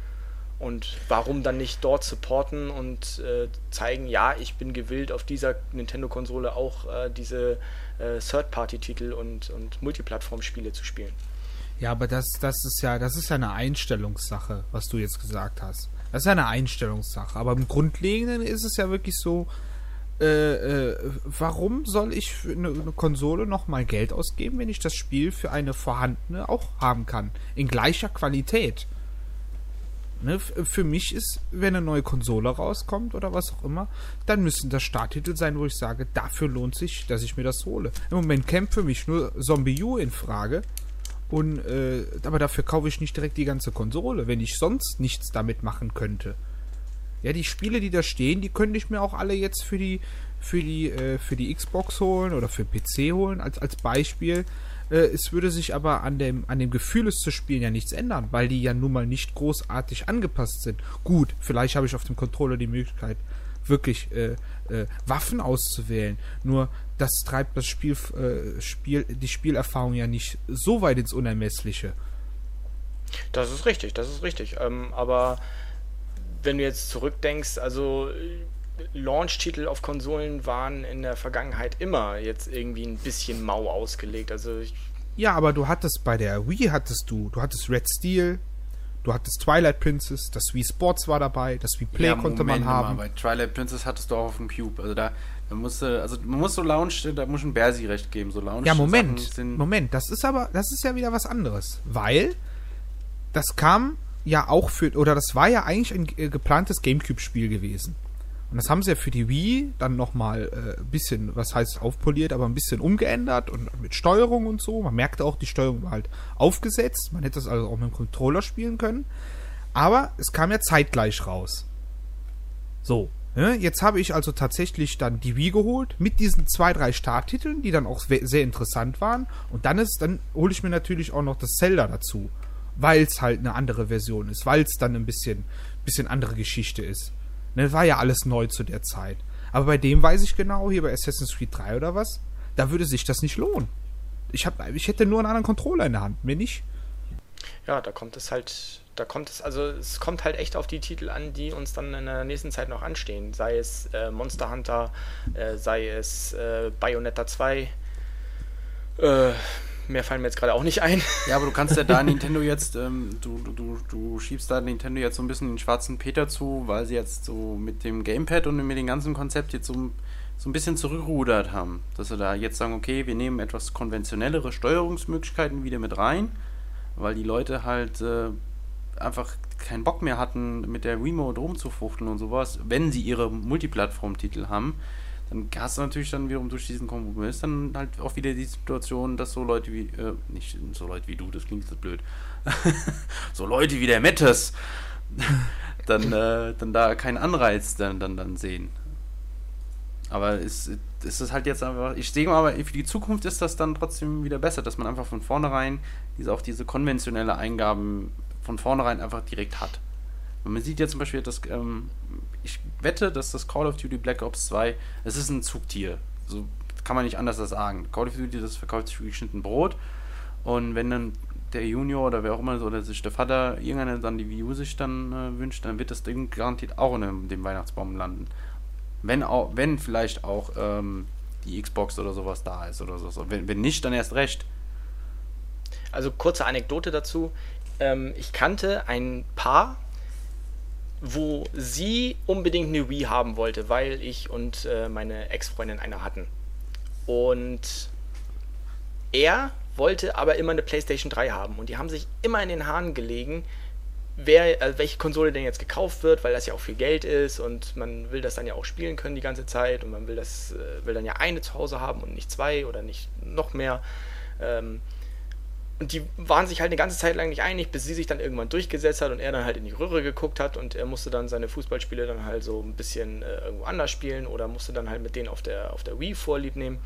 Und warum dann nicht dort supporten und äh, zeigen, ja, ich bin gewillt, auf dieser Nintendo-Konsole auch äh, diese äh, Third-Party-Titel und, und Multiplattform-Spiele zu spielen. Ja, aber das, das ist ja, das ist ja eine Einstellungssache, was du jetzt gesagt hast. Das ist ja eine Einstellungssache. Aber im Grundlegenden ist es ja wirklich so, äh, äh, warum soll ich für eine, eine Konsole nochmal Geld ausgeben, wenn ich das Spiel für eine vorhandene auch haben kann? In gleicher Qualität. Ne, für mich ist, wenn eine neue Konsole rauskommt oder was auch immer, dann müssen das Starttitel sein, wo ich sage, dafür lohnt sich, dass ich mir das hole. Im Moment kämpft für mich nur Zombie U in Frage. Und, äh, aber dafür kaufe ich nicht direkt die ganze Konsole, wenn ich sonst nichts damit machen könnte. Ja, die Spiele, die da stehen, die könnte ich mir auch alle jetzt für die, für die, äh, für die Xbox holen oder für PC holen, als, als Beispiel. Äh, es würde sich aber an dem, an dem Gefühl, es zu spielen, ja nichts ändern, weil die ja nun mal nicht großartig angepasst sind. Gut, vielleicht habe ich auf dem Controller die Möglichkeit, wirklich äh, äh, Waffen auszuwählen. Nur das treibt das Spiel, äh, Spiel, die Spielerfahrung ja nicht so weit ins Unermessliche. Das ist richtig, das ist richtig. Ähm, aber wenn du jetzt zurückdenkst, also Launch-Titel auf Konsolen waren in der Vergangenheit immer jetzt irgendwie ein bisschen mau ausgelegt. Also ja, aber du hattest bei der Wii hattest du, du hattest Red Steel, du hattest Twilight Princess, das Wii Sports war dabei, das Wii Play ja, konnte Moment man haben. Mal, bei Twilight Princess hattest du auch auf dem Cube. Also da, da musste, also man muss so Launch, da muss ein Bersi recht geben, so Launch. Ja, Moment, Moment, das ist aber, das ist ja wieder was anderes, weil das kam ja auch für, oder das war ja eigentlich ein äh, geplantes Gamecube-Spiel gewesen. Und das haben sie ja für die Wii dann nochmal äh, ein bisschen, was heißt aufpoliert, aber ein bisschen umgeändert und mit Steuerung und so. Man merkte auch, die Steuerung war halt aufgesetzt. Man hätte das also auch mit dem Controller spielen können. Aber es kam ja zeitgleich raus. So. Ne? Jetzt habe ich also tatsächlich dann die Wii geholt mit diesen zwei, drei Starttiteln, die dann auch sehr interessant waren. Und dann ist, dann hole ich mir natürlich auch noch das Zelda dazu. Weil es halt eine andere Version ist, weil es dann ein bisschen, bisschen andere Geschichte ist. Ne, war ja alles neu zu der Zeit. Aber bei dem weiß ich genau, hier bei Assassin's Creed 3 oder was, da würde sich das nicht lohnen. Ich, hab, ich hätte nur einen anderen Controller in der Hand, mir nicht. Ja, da kommt es halt, da kommt es, also es kommt halt echt auf die Titel an, die uns dann in der nächsten Zeit noch anstehen. Sei es äh, Monster Hunter, äh, sei es äh, Bayonetta 2, äh, mehr fallen mir jetzt gerade auch nicht ein. *laughs* Ja, aber du kannst ja da Nintendo jetzt, ähm, du, du, du schiebst da Nintendo jetzt so ein bisschen den schwarzen Peter zu, weil sie jetzt so mit dem Gamepad und mit dem ganzen Konzept jetzt so, so ein bisschen zurückrudert haben. Dass sie da jetzt sagen, okay, wir nehmen etwas konventionellere Steuerungsmöglichkeiten wieder mit rein, weil die Leute halt äh, einfach keinen Bock mehr hatten, mit der Remote rumzufuchteln und sowas, wenn sie ihre Multiplattform-Titel haben dann hast du natürlich dann wiederum durch diesen Kompromiss dann halt auch wieder die Situation, dass so Leute wie, äh, nicht so Leute wie du, das klingt so blöd, *laughs* so Leute wie der Mettes *laughs* dann, äh, dann da keinen Anreiz dann, dann, dann sehen. Aber es, es ist halt jetzt einfach, ich sehe aber, für die Zukunft ist das dann trotzdem wieder besser, dass man einfach von vornherein diese, auch diese konventionelle Eingaben von vornherein einfach direkt hat. Man sieht ja zum Beispiel, dass ähm, ich wette, dass das Call of Duty Black Ops 2, es ist ein Zugtier. So kann man nicht anders sagen. Call of Duty, das verkauft sich wie geschnitten Brot. Und wenn dann der Junior oder wer auch immer oder sich der Vater irgendeiner dann die U sich dann äh, wünscht, dann wird das Ding garantiert auch in dem Weihnachtsbaum landen. Wenn auch, wenn vielleicht auch ähm, die Xbox oder sowas da ist oder so. Wenn, wenn nicht, dann erst recht. Also kurze Anekdote dazu. Ähm, ich kannte ein Paar, wo sie unbedingt eine Wii haben wollte, weil ich und äh, meine Ex-Freundin eine hatten. Und er wollte aber immer eine PlayStation 3 haben und die haben sich immer in den Haaren gelegen, wer, äh, welche Konsole denn jetzt gekauft wird, weil das ja auch viel Geld ist und man will das dann ja auch spielen können die ganze Zeit und man will das äh, will dann ja eine zu Hause haben und nicht zwei oder nicht noch mehr. Ähm, und die waren sich halt eine ganze Zeit lang nicht einig, bis sie sich dann irgendwann durchgesetzt hat und er dann halt in die Röhre geguckt hat und er musste dann seine Fußballspiele dann halt so ein bisschen äh, irgendwo anders spielen oder musste dann halt mit denen auf der, auf der Wii vorlieb nehmen.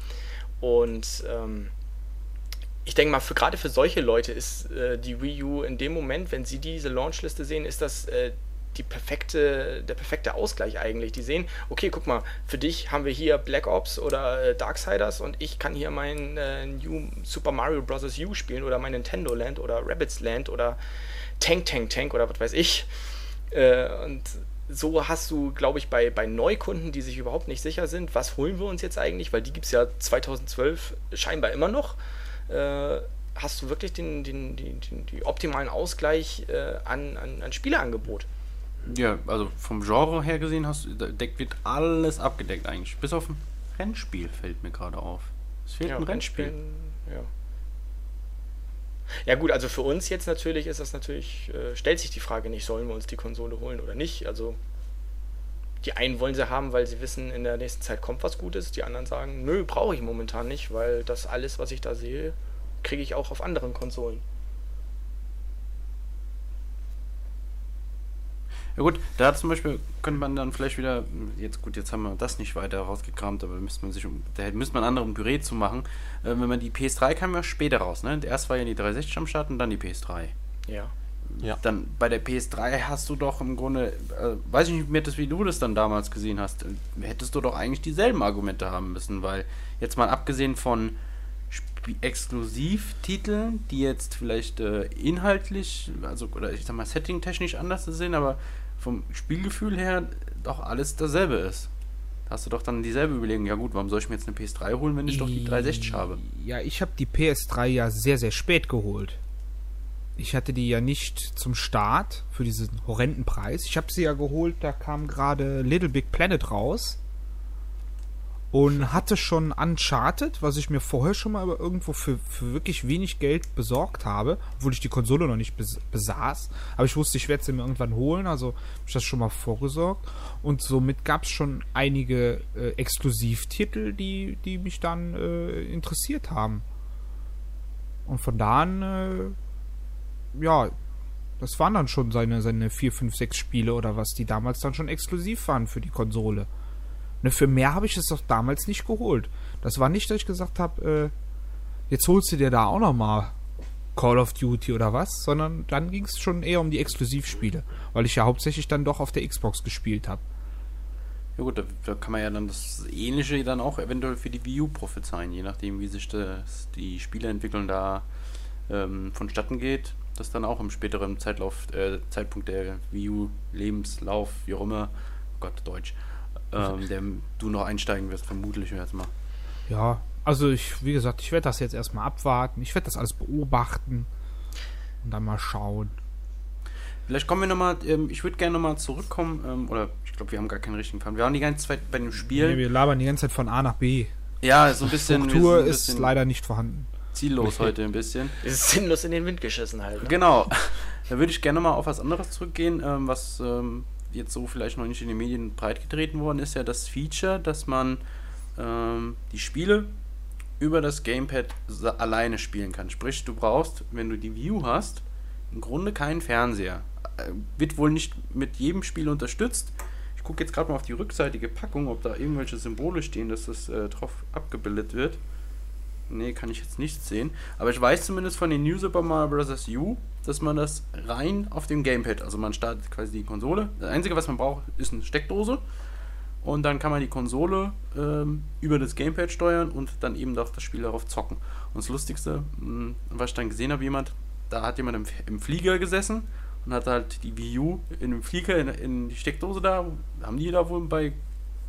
Und ähm, ich denke mal, für, gerade für solche Leute ist äh, die Wii U in dem Moment, wenn sie diese Launchliste sehen, ist das äh, die perfekte, der perfekte Ausgleich eigentlich. Die sehen, okay, guck mal, für dich haben wir hier Black Ops oder äh, Darksiders und ich kann hier mein äh, New Super Mario Bros. U spielen oder mein Nintendo Land oder Rabbits Land oder Tank Tank Tank oder was weiß ich. Äh, und so hast du, glaube ich, bei, bei Neukunden, die sich überhaupt nicht sicher sind, was holen wir uns jetzt eigentlich, weil die gibt es ja 2012 scheinbar immer noch äh, hast du wirklich den, den, den, den, den optimalen Ausgleich äh, an, an, an Spieleangebot. Ja, also vom Genre her gesehen hast deckt wird alles abgedeckt eigentlich. Bis auf ein Rennspiel fällt mir gerade auf. Es fehlt ja, ein Rennspiel. Ja. Ja gut, also für uns jetzt natürlich ist das natürlich, äh, stellt sich die Frage nicht, sollen wir uns die Konsole holen oder nicht. Also die einen wollen sie haben, weil sie wissen, in der nächsten Zeit kommt was Gutes. Die anderen sagen, nö, brauche ich momentan nicht, weil das alles, was ich da sehe, kriege ich auch auf anderen Konsolen. Ja gut, da zum Beispiel könnte man dann vielleicht wieder, jetzt gut, jetzt haben wir das nicht weiter rausgekramt, aber müsste man sich, da müsste man ein anderes Püree zu machen. Äh, wenn man die PS3 kam ja später raus, ne? Erst war ja die 360 am Start und dann die PS3. Ja. Ja. Dann bei der PS3 hast du doch im Grunde, äh, weiß ich nicht mehr, wie du das dann damals gesehen hast, äh, hättest du doch eigentlich dieselben Argumente haben müssen, weil jetzt mal abgesehen von Exklusivtiteln, die jetzt vielleicht äh, inhaltlich, also oder ich sag mal settingtechnisch anders sind, aber vom Spielgefühl her doch alles dasselbe ist. Da hast du doch dann dieselbe Überlegung, ja gut, warum soll ich mir jetzt eine PS3 holen, wenn ich doch die 360 habe? Ja, ich habe die PS3 ja sehr, sehr spät geholt. Ich hatte die ja nicht zum Start für diesen horrenden Preis. Ich habe sie ja geholt, da kam gerade Little Big Planet raus. Und hatte schon Uncharted, was ich mir vorher schon mal irgendwo für, für wirklich wenig Geld besorgt habe, obwohl ich die Konsole noch nicht bes besaß. Aber ich wusste, ich werde sie mir irgendwann holen, also habe ich das schon mal vorgesorgt. Und somit gab es schon einige äh, Exklusivtitel, die, die mich dann äh, interessiert haben. Und von da an, äh, ja, das waren dann schon seine, seine 4, 5, 6 Spiele oder was, die damals dann schon exklusiv waren für die Konsole. Ne, für mehr habe ich es doch damals nicht geholt. Das war nicht, dass ich gesagt habe, äh, jetzt holst du dir da auch noch mal Call of Duty oder was, sondern dann ging es schon eher um die Exklusivspiele, weil ich ja hauptsächlich dann doch auf der Xbox gespielt habe. Ja gut, da, da, kann man ja dann das Ähnliche dann auch eventuell für die Wii U prophezeien, je nachdem wie sich das, die Spieleentwicklung da ähm, vonstatten geht, dass dann auch im späteren Zeitlauf, äh, Zeitpunkt der Wii U Lebenslauf, wie auch immer, Gott, Deutsch, ähm, der du noch einsteigen wirst, vermutlich erstmal. Ja, also ich, wie gesagt, ich werde das jetzt erstmal abwarten. Ich werde das alles beobachten und dann mal schauen. Vielleicht kommen wir nochmal, ähm, ich würde gerne nochmal zurückkommen, ähm, oder ich glaube, wir haben gar keinen richtigen Plan. Wir waren die ganze Zeit bei dem Spiel. Nee, wir labern die ganze Zeit von A nach B. Ja, so ein bisschen. Struktur ein bisschen ist leider nicht vorhanden. Ziellos heute ein bisschen. *laughs* ist sinnlos in den Wind geschissen halt. Ne? Genau. *laughs* Da würde ich gerne nochmal auf was anderes zurückgehen, ähm, was ähm, jetzt so vielleicht noch nicht in den Medien breitgetreten worden ist, ja das Feature, dass man ähm, die Spiele über das Gamepad alleine spielen kann. Sprich, du brauchst, wenn du die View hast, im Grunde keinen Fernseher. Äh, wird wohl nicht mit jedem Spiel unterstützt. Ich gucke jetzt gerade mal auf die rückseitige Packung, ob da irgendwelche Symbole stehen, dass das äh, drauf abgebildet wird. Nee, kann ich jetzt nicht sehen. Aber ich weiß zumindest von den New Super Mario Bros. U, dass man das rein auf dem Gamepad, also man startet quasi die Konsole. Das Einzige, was man braucht, ist eine Steckdose. Und dann kann man die Konsole ähm, über das Gamepad steuern und dann eben doch das Spiel darauf zocken. Und das Lustigste, mh, hm, was ich dann gesehen habe, jemand, da hat jemand im, im, Flieger gesessen und hat halt die Wii U in dem Flieger in, in die Steckdose da, haben die da wohl bei,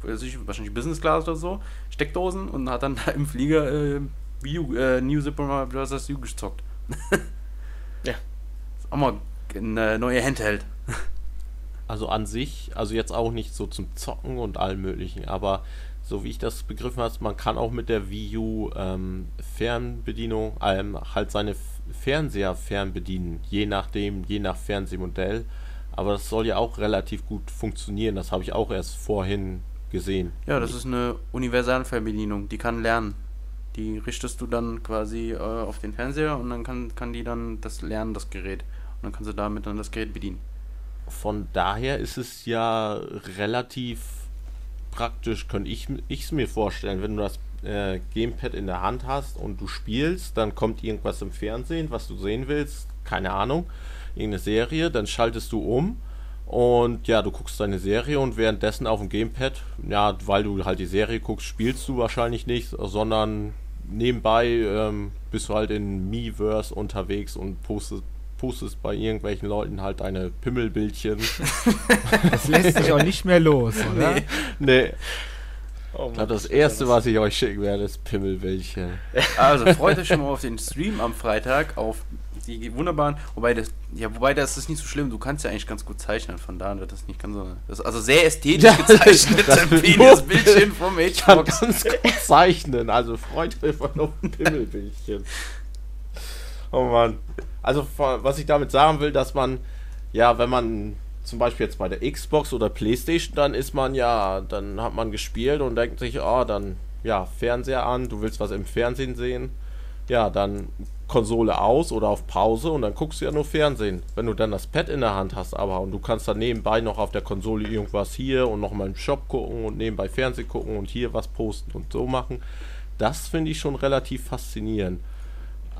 wahrscheinlich Business Class oder so, Steckdosen und hat dann da im Flieger äh, Wii U, äh, New Super Mario Bros. U gezockt. *laughs* ja auch mal eine neue Handheld. Also an sich, also jetzt auch nicht so zum Zocken und allem möglichen, aber so wie ich das begriffen habe, man kann auch mit der Wii U ähm, Fernbedienung ähm, halt seine Fernseher fernbedienen, je nachdem, je nach Fernsehmodell. Aber das soll ja auch relativ gut funktionieren. Das habe ich auch erst vorhin gesehen. Ja, das ist eine Universalfernbedienung, die kann lernen. Die richtest du dann quasi äh, auf den Fernseher und dann kann, kann die dann das lernen, das Gerät dann kannst du damit dann das Gerät bedienen. Von daher ist es ja relativ praktisch, könnte ich es mir vorstellen, wenn du das äh, Gamepad in der Hand hast und du spielst, dann kommt irgendwas im Fernsehen, was du sehen willst, keine Ahnung, irgendeine Serie, dann schaltest du um und ja, du guckst deine Serie und währenddessen auf dem Gamepad, ja, weil du halt die Serie guckst, spielst du wahrscheinlich nicht, sondern nebenbei ähm, bist du halt in Miiverse unterwegs und postest, postest bei irgendwelchen Leuten halt deine Pimmelbildchen. *laughs* Das lässt sich auch nicht mehr los, oder? Nee. nee. Oh Mann, das erste, was ich euch schicken werde, ist Pimmelbildchen. Also freut euch schon mal auf den Stream am Freitag, auf die wunderbaren, wobei das, ja, wobei das ist nicht so schlimm, du kannst ja eigentlich ganz gut zeichnen, von da wird das nicht ganz so, das also sehr ästhetisch ja, *laughs* gezeichnet, das Bildchen vom *laughs* Xbox. ganz gut zeichnen, also freut euch auf ein Pimmelbildchen. Oh Mann. Also, was ich damit sagen will, dass man, ja, wenn man zum Beispiel jetzt bei der Xbox oder Playstation, dann ist man ja, dann hat man gespielt und denkt sich, oh, dann, ja, Fernseher an, du willst was im Fernsehen sehen. Ja, dann Konsole aus oder auf Pause und dann guckst du ja nur Fernsehen. Wenn du dann das Pad in der Hand hast, aber und du kannst dann nebenbei noch auf der Konsole irgendwas hier und noch mal im Shop gucken und nebenbei Fernsehen gucken und hier was posten und so machen, das finde ich schon relativ faszinierend.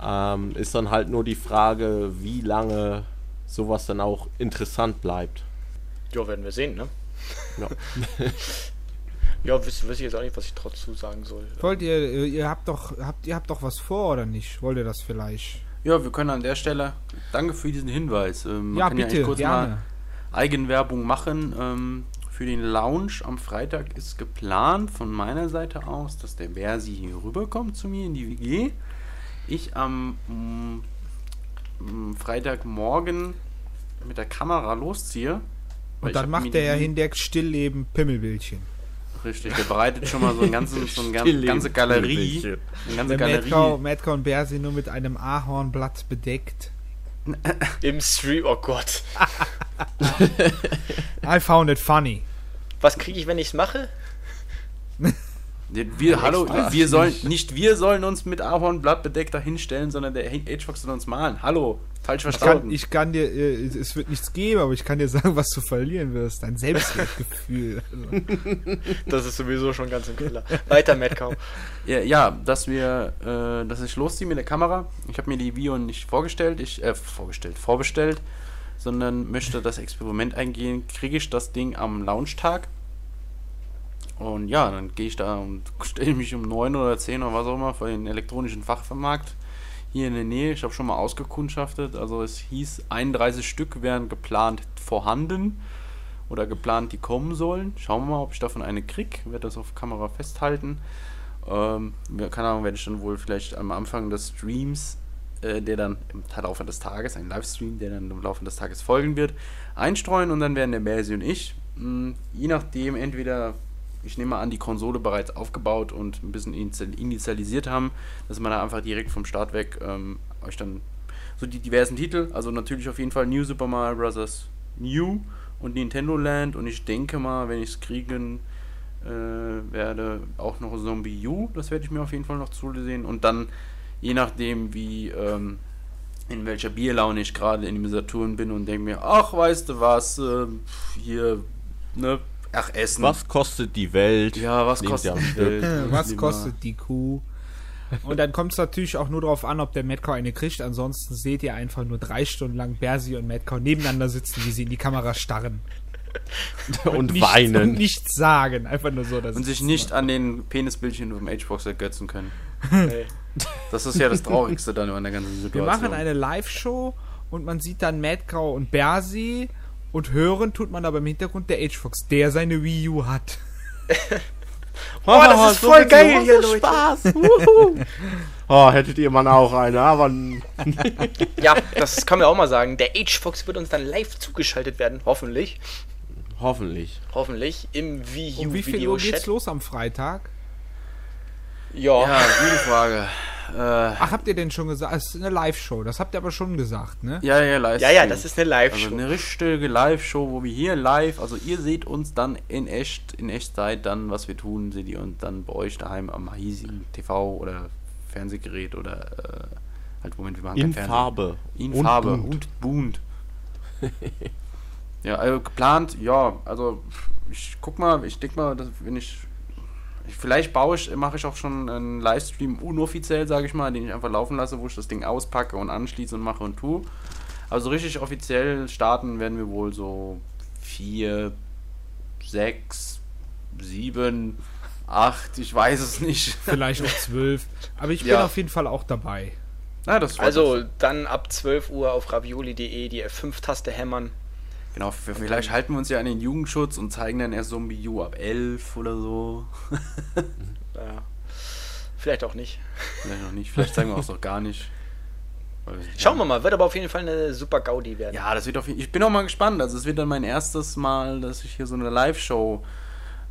Ähm, ist dann halt nur die Frage, wie lange sowas dann auch interessant bleibt. Ja, werden wir sehen, ne? Ja. *laughs* ja, weiß, weiß ich jetzt auch nicht, was ich dazu sagen soll. Wollt ihr, ihr habt doch, habt, ihr habt doch was vor, oder nicht? Wollt ihr das vielleicht? Ja, wir können an der Stelle, danke für diesen Hinweis. Ähm, ja, bitte, ja kurz gerne. mal Eigenwerbung machen. Ähm, für den Lounge am Freitag ist geplant von meiner Seite aus, dass der Bersi hier rüberkommt zu mir in die WG ich am mm, Freitagmorgen mit der Kamera losziehe. Und dann macht der ja hinter Stillleben Pimmelbildchen. Richtig, der bereitet schon mal so, einen ganzen, so eine *laughs* Die ganze Galerie. Eine ganze Madcow, Galerie. Madcow und Bersi nur mit einem Ahornblatt bedeckt. *laughs* Im Stream, oh Gott. *laughs* I found it funny. Was kriege ich, wenn ich es mache? Wir, hallo, wir sollen, nicht wir sollen uns mit Ahornblatt bedeckt da hinstellen, sondern der H-Fox soll uns malen. Hallo, falsch Ich kann, verstanden. ich kann dir, äh, es wird nichts geben, aber ich kann dir sagen, *laughs* was du verlieren wirst. Dein Selbstwertgefühl. *laughs* Also, Das ist sowieso schon ganz im Keller. Weiter, Madcow. *laughs* Ja, ja, dass wir, äh, dass ich losziehe mit der Kamera. Ich habe mir die Video nicht vorgestellt, ich, äh, vorgestellt, vorbestellt, sondern möchte das Experiment eingehen. Kriege ich das Ding am Launchtag? Und ja, dann gehe ich da und stelle mich um 9 oder 10 oder was auch immer vor den elektronischen Fachvermarkt hier in der Nähe. Ich habe schon mal ausgekundschaftet. Also es hieß, 31 Stück wären geplant vorhanden oder geplant, die kommen sollen. Schauen wir mal, ob ich davon eine krieg. Werde das auf Kamera festhalten. Ähm, keine Ahnung, werde ich dann wohl vielleicht am Anfang des Streams, äh, der dann im Laufe des Tages, ein Livestream, der dann im Laufe des Tages folgen wird, einstreuen und dann werden der Mersi und ich, mh, je nachdem, entweder, ich nehme an, die Konsole bereits aufgebaut und ein bisschen initial- initialisiert haben, dass man da einfach direkt vom Start weg ähm, euch dann so die diversen Titel, also natürlich auf jeden Fall New Super Mario Bros. New und Nintendo Land und ich denke mal, wenn ich es kriegen äh, werde, auch noch Zombie U, das werde ich mir auf jeden Fall noch zusehen und dann je nachdem wie ähm, in welcher Bierlaune ich gerade in dem Saturn bin und denke mir, ach weißt du was, äh, hier, ne, ach Essen. Was kostet die Welt? Ja, was Nehmen kostet die. Welt? was Lieber- kostet die Kuh? *laughs* Und dann kommt es natürlich auch nur darauf an, ob der Madcow eine kriegt. Ansonsten seht ihr einfach nur drei Stunden lang Bersi und Madcow nebeneinander sitzen, wie sie in die Kamera starren. *laughs* Und nichts, weinen. Und nichts sagen. Einfach nur so. dass Und sich nicht an den Penisbildchen vom H-Box ergötzen können. *laughs* Das ist ja das Traurigste dann an der ganzen Wir Situation. machen eine Live-Show und man sieht dann Madcow und Bersi und hören tut man aber im Hintergrund der H-Fox, der seine Wii U hat. *laughs* Oh, das ist voll geil hier, Leute. Spaß. *laughs* Oh, hättet ihr mal auch eine, aber *laughs* Ja, das kann man auch mal sagen. Der H-Fox wird uns dann live zugeschaltet werden, hoffentlich. hoffentlich. Hoffentlich im Wii Um U wie viel Uhr geht's los am Freitag? Ja, Ja, gute Frage. Äh, Ach, habt ihr denn schon gesagt? Es ist eine Live-Show. Das habt ihr aber schon gesagt, ne? ja, ja, live. ja, ja, das ist eine Also Live-Show. eine richtige Live-Show, wo wir hier live, also ihr seht uns dann in echt, in Echtzeit dann, was wir tun, seht ihr uns dann bei euch daheim am hiesigen TV oder Fernsehgerät oder äh, halt Moment, wir machen In. Farbe. In Und Farbe bunt. und bunt. *laughs* ja, also geplant, ja, also ich guck mal, ich denke mal, dass wenn ich vielleicht baue ich, mache ich auch schon einen Livestream unoffiziell, sage ich mal, den ich einfach laufen lasse, wo ich das Ding auspacke und anschließe und mache und tue. Also richtig offiziell starten werden wir wohl so vier, sechs, sieben, acht, ich weiß es nicht. *laughs* Vielleicht auch zwölf. Aber ich bin Ja. auf jeden Fall auch dabei. Freut Also dann ab 12 Uhr auf ravioli.de die F5-Taste hämmern. Genau, vielleicht halten wir uns ja an den Jugendschutz und zeigen dann erst Zombie U ab 11 oder so. *laughs* Ja. Vielleicht auch nicht. Vielleicht noch nicht, vielleicht zeigen wir auch noch gar nicht. Schauen wir mal, wird aber auf jeden Fall eine super Gaudi werden. Ja, das wird auf jeden Ich bin auch mal gespannt. Also, es wird dann mein erstes Mal, dass ich hier so eine Live-Show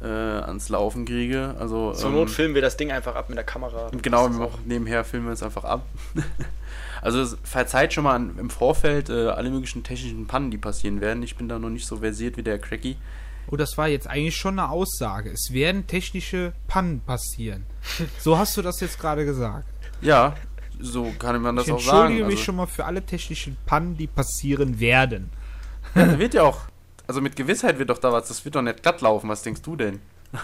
äh, ans Laufen kriege. Also, Zur ähm, Not filmen wir das Ding einfach ab mit der Kamera. Genau, nebenher filmen wir es einfach ab. *laughs* also verzeiht schon mal an, im Vorfeld äh, alle möglichen technischen Pannen, die passieren werden. Ich bin da noch nicht so versiert wie der Cracky. Oh, das war jetzt eigentlich schon eine Aussage. Es werden technische Pannen passieren. So hast du das jetzt gerade gesagt. Ja, so kann man das ich auch entschuldige sagen. mich Also, schon mal für alle technischen Pannen, die passieren werden. ja, da wird ja auch, also mit Gewissheit wird doch da was, das wird doch nicht glatt laufen. Was denkst du denn? *laughs*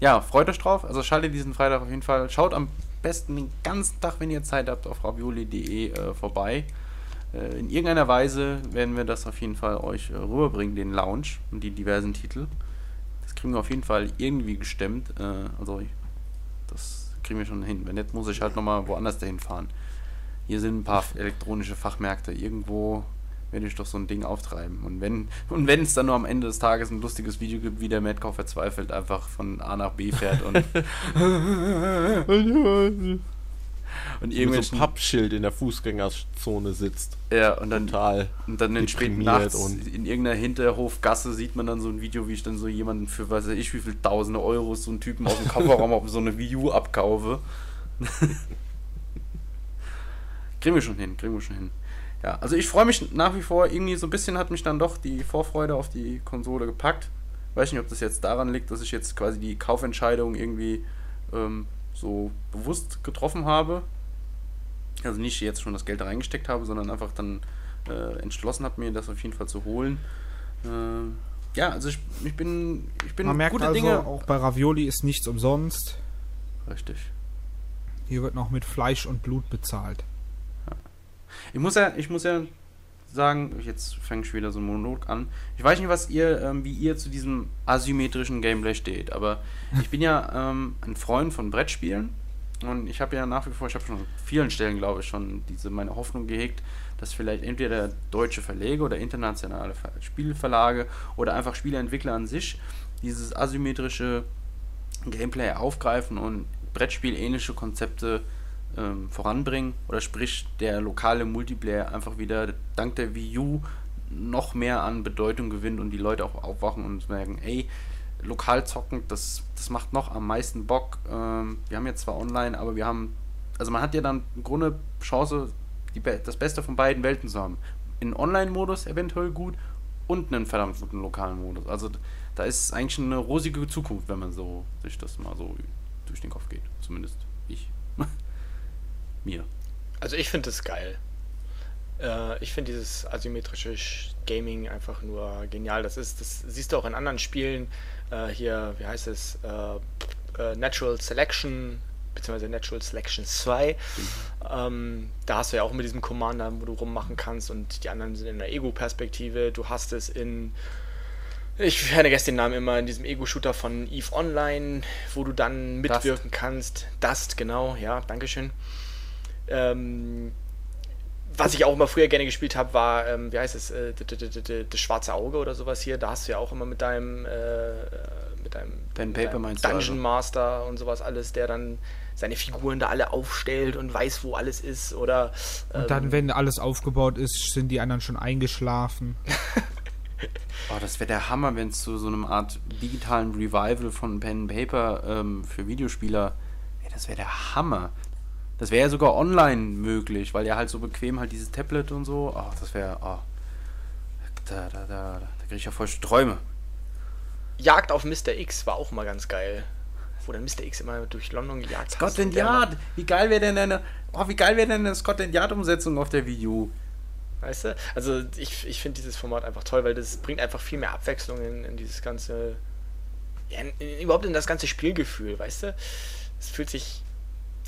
ja, freut euch drauf. Also schaltet diesen Freitag auf jeden Fall. Schaut am besten den ganzen Tag, wenn ihr Zeit habt, auf ravioli.de äh, vorbei. Äh, in irgendeiner Weise werden wir das auf jeden Fall euch äh, rüberbringen, den Lounge und die diversen Titel. Das kriegen wir auf jeden Fall irgendwie gestemmt. Äh, also das kriegen wir schon hin. Wenn nicht, muss ich halt nochmal woanders dahin fahren. Hier sind ein paar elektronische Fachmärkte. Irgendwo werde ich doch so ein Ding auftreiben. Und wenn und wenn es dann nur am Ende des Tages ein lustiges Video gibt, wie der Metcalf verzweifelt einfach von A nach B fährt und *laughs* und Mit so irgendwelchen Pappschild in der Fußgängerzone sitzt. ja, und dann Total. Und dann in späten Nachts und- in irgendeiner Hinterhofgasse sieht man dann so ein Video, wie ich dann so jemanden für weiß ich wie viel tausende Euros so einen Typen aus dem Kofferraum auf so eine Wii U abkaufe. *laughs* kriegen wir schon hin, kriegen wir schon hin. Ja, also ich freue mich nach wie vor, irgendwie so ein bisschen hat mich dann doch die Vorfreude auf die Konsole gepackt. Weiß nicht, ob das jetzt daran liegt, dass ich jetzt quasi die Kaufentscheidung irgendwie ähm, so bewusst getroffen habe. Also nicht jetzt schon das Geld da reingesteckt habe, sondern einfach dann äh, entschlossen habe, mir das auf jeden Fall zu holen. Ähm, ja, also ich, ich bin, ich bin Man merkt gute also, Dinge. auch bei Ravioli ist nichts umsonst. Richtig. Hier wird noch mit Fleisch und Blut bezahlt. Ich muss ja, ich muss ja sagen, jetzt fange ich wieder so einen Monolog an. Ich weiß nicht, was ihr, ähm, wie ihr zu diesem asymmetrischen Gameplay steht, aber ich bin ja *laughs* ähm, ein Freund von Brettspielen und ich habe ja nach wie vor, ich habe schon an vielen Stellen, glaube ich, schon diese meine Hoffnung gehegt, dass vielleicht entweder deutsche Verlage oder internationale Ver Spielverlage oder einfach Spieleentwickler an sich dieses asymmetrische Gameplay aufgreifen und Brettspiel-ähnliche Konzepte ähm, voranbringen oder sprich der lokale Multiplayer einfach wieder dank der Wii U noch mehr an Bedeutung gewinnt und die Leute auch aufwachen und merken, ey, lokal zocken, das, das macht noch am meisten Bock. Ähm, wir haben jetzt zwar online, aber wir haben, also man hat ja dann im Grunde Chance, die, das Beste von beiden Welten zu haben. In Online-Modus eventuell gut und einen verdammt guten lokalen Modus. Also da ist eigentlich eine rosige Zukunft, wenn man so sich das mal so durch den Kopf geht. Zumindest ich. *laughs* Mir. Also ich finde es geil. Äh, ich finde dieses asymmetrische Sch- Gaming einfach nur genial. Das ist, das siehst du auch in anderen Spielen. Äh, hier, wie heißt es? Äh, Natural Selection, beziehungsweise Natural Selection 2. Ähm, da hast du ja auch mit diesem Commander, wo du rummachen kannst und die anderen sind in der Ego-Perspektive. Du hast es in ich vergesse den Namen immer in diesem Ego-Shooter von EVE Online, wo du dann mitwirken kannst. Dust, genau, ja, Dankeschön. Ähm, was ich auch immer früher gerne gespielt habe, war, ähm, wie heißt es, äh, das schwarze Auge oder sowas hier. Da hast du ja auch immer mit deinem, äh, mit deinem, Pen Paper deinem meinst du Dungeon also? Master und sowas alles, der dann seine Figuren da alle aufstellt und weiß, wo alles ist. Oder Und ähm, dann, wenn alles aufgebaut ist, sind die anderen schon eingeschlafen. *laughs* Oh, das wäre der Hammer, wenn es zu so einer Art digitalen Revival von Pen and Paper ähm, für Videospieler. Ey, das wäre der Hammer. Das wäre ja sogar online möglich, weil ja halt so bequem halt dieses Tablet und so. Oh, das wäre. Oh. Da, da, da, da, da kriege ich ja voll Träume. Jagd auf Mr. X war auch mal ganz geil. Wo dann Mr. X immer durch London gejagt hat. Scotland Yard! Wie geil wäre denn eine. Oh, wie geil wäre denn eine Scotland Yard-Umsetzung auf der Wii U? Weißt du? Also ich, ich finde dieses Format einfach toll, weil das bringt einfach viel mehr Abwechslung in, in dieses ganze. Ja, in, in, überhaupt in das ganze Spielgefühl, weißt du? Es fühlt sich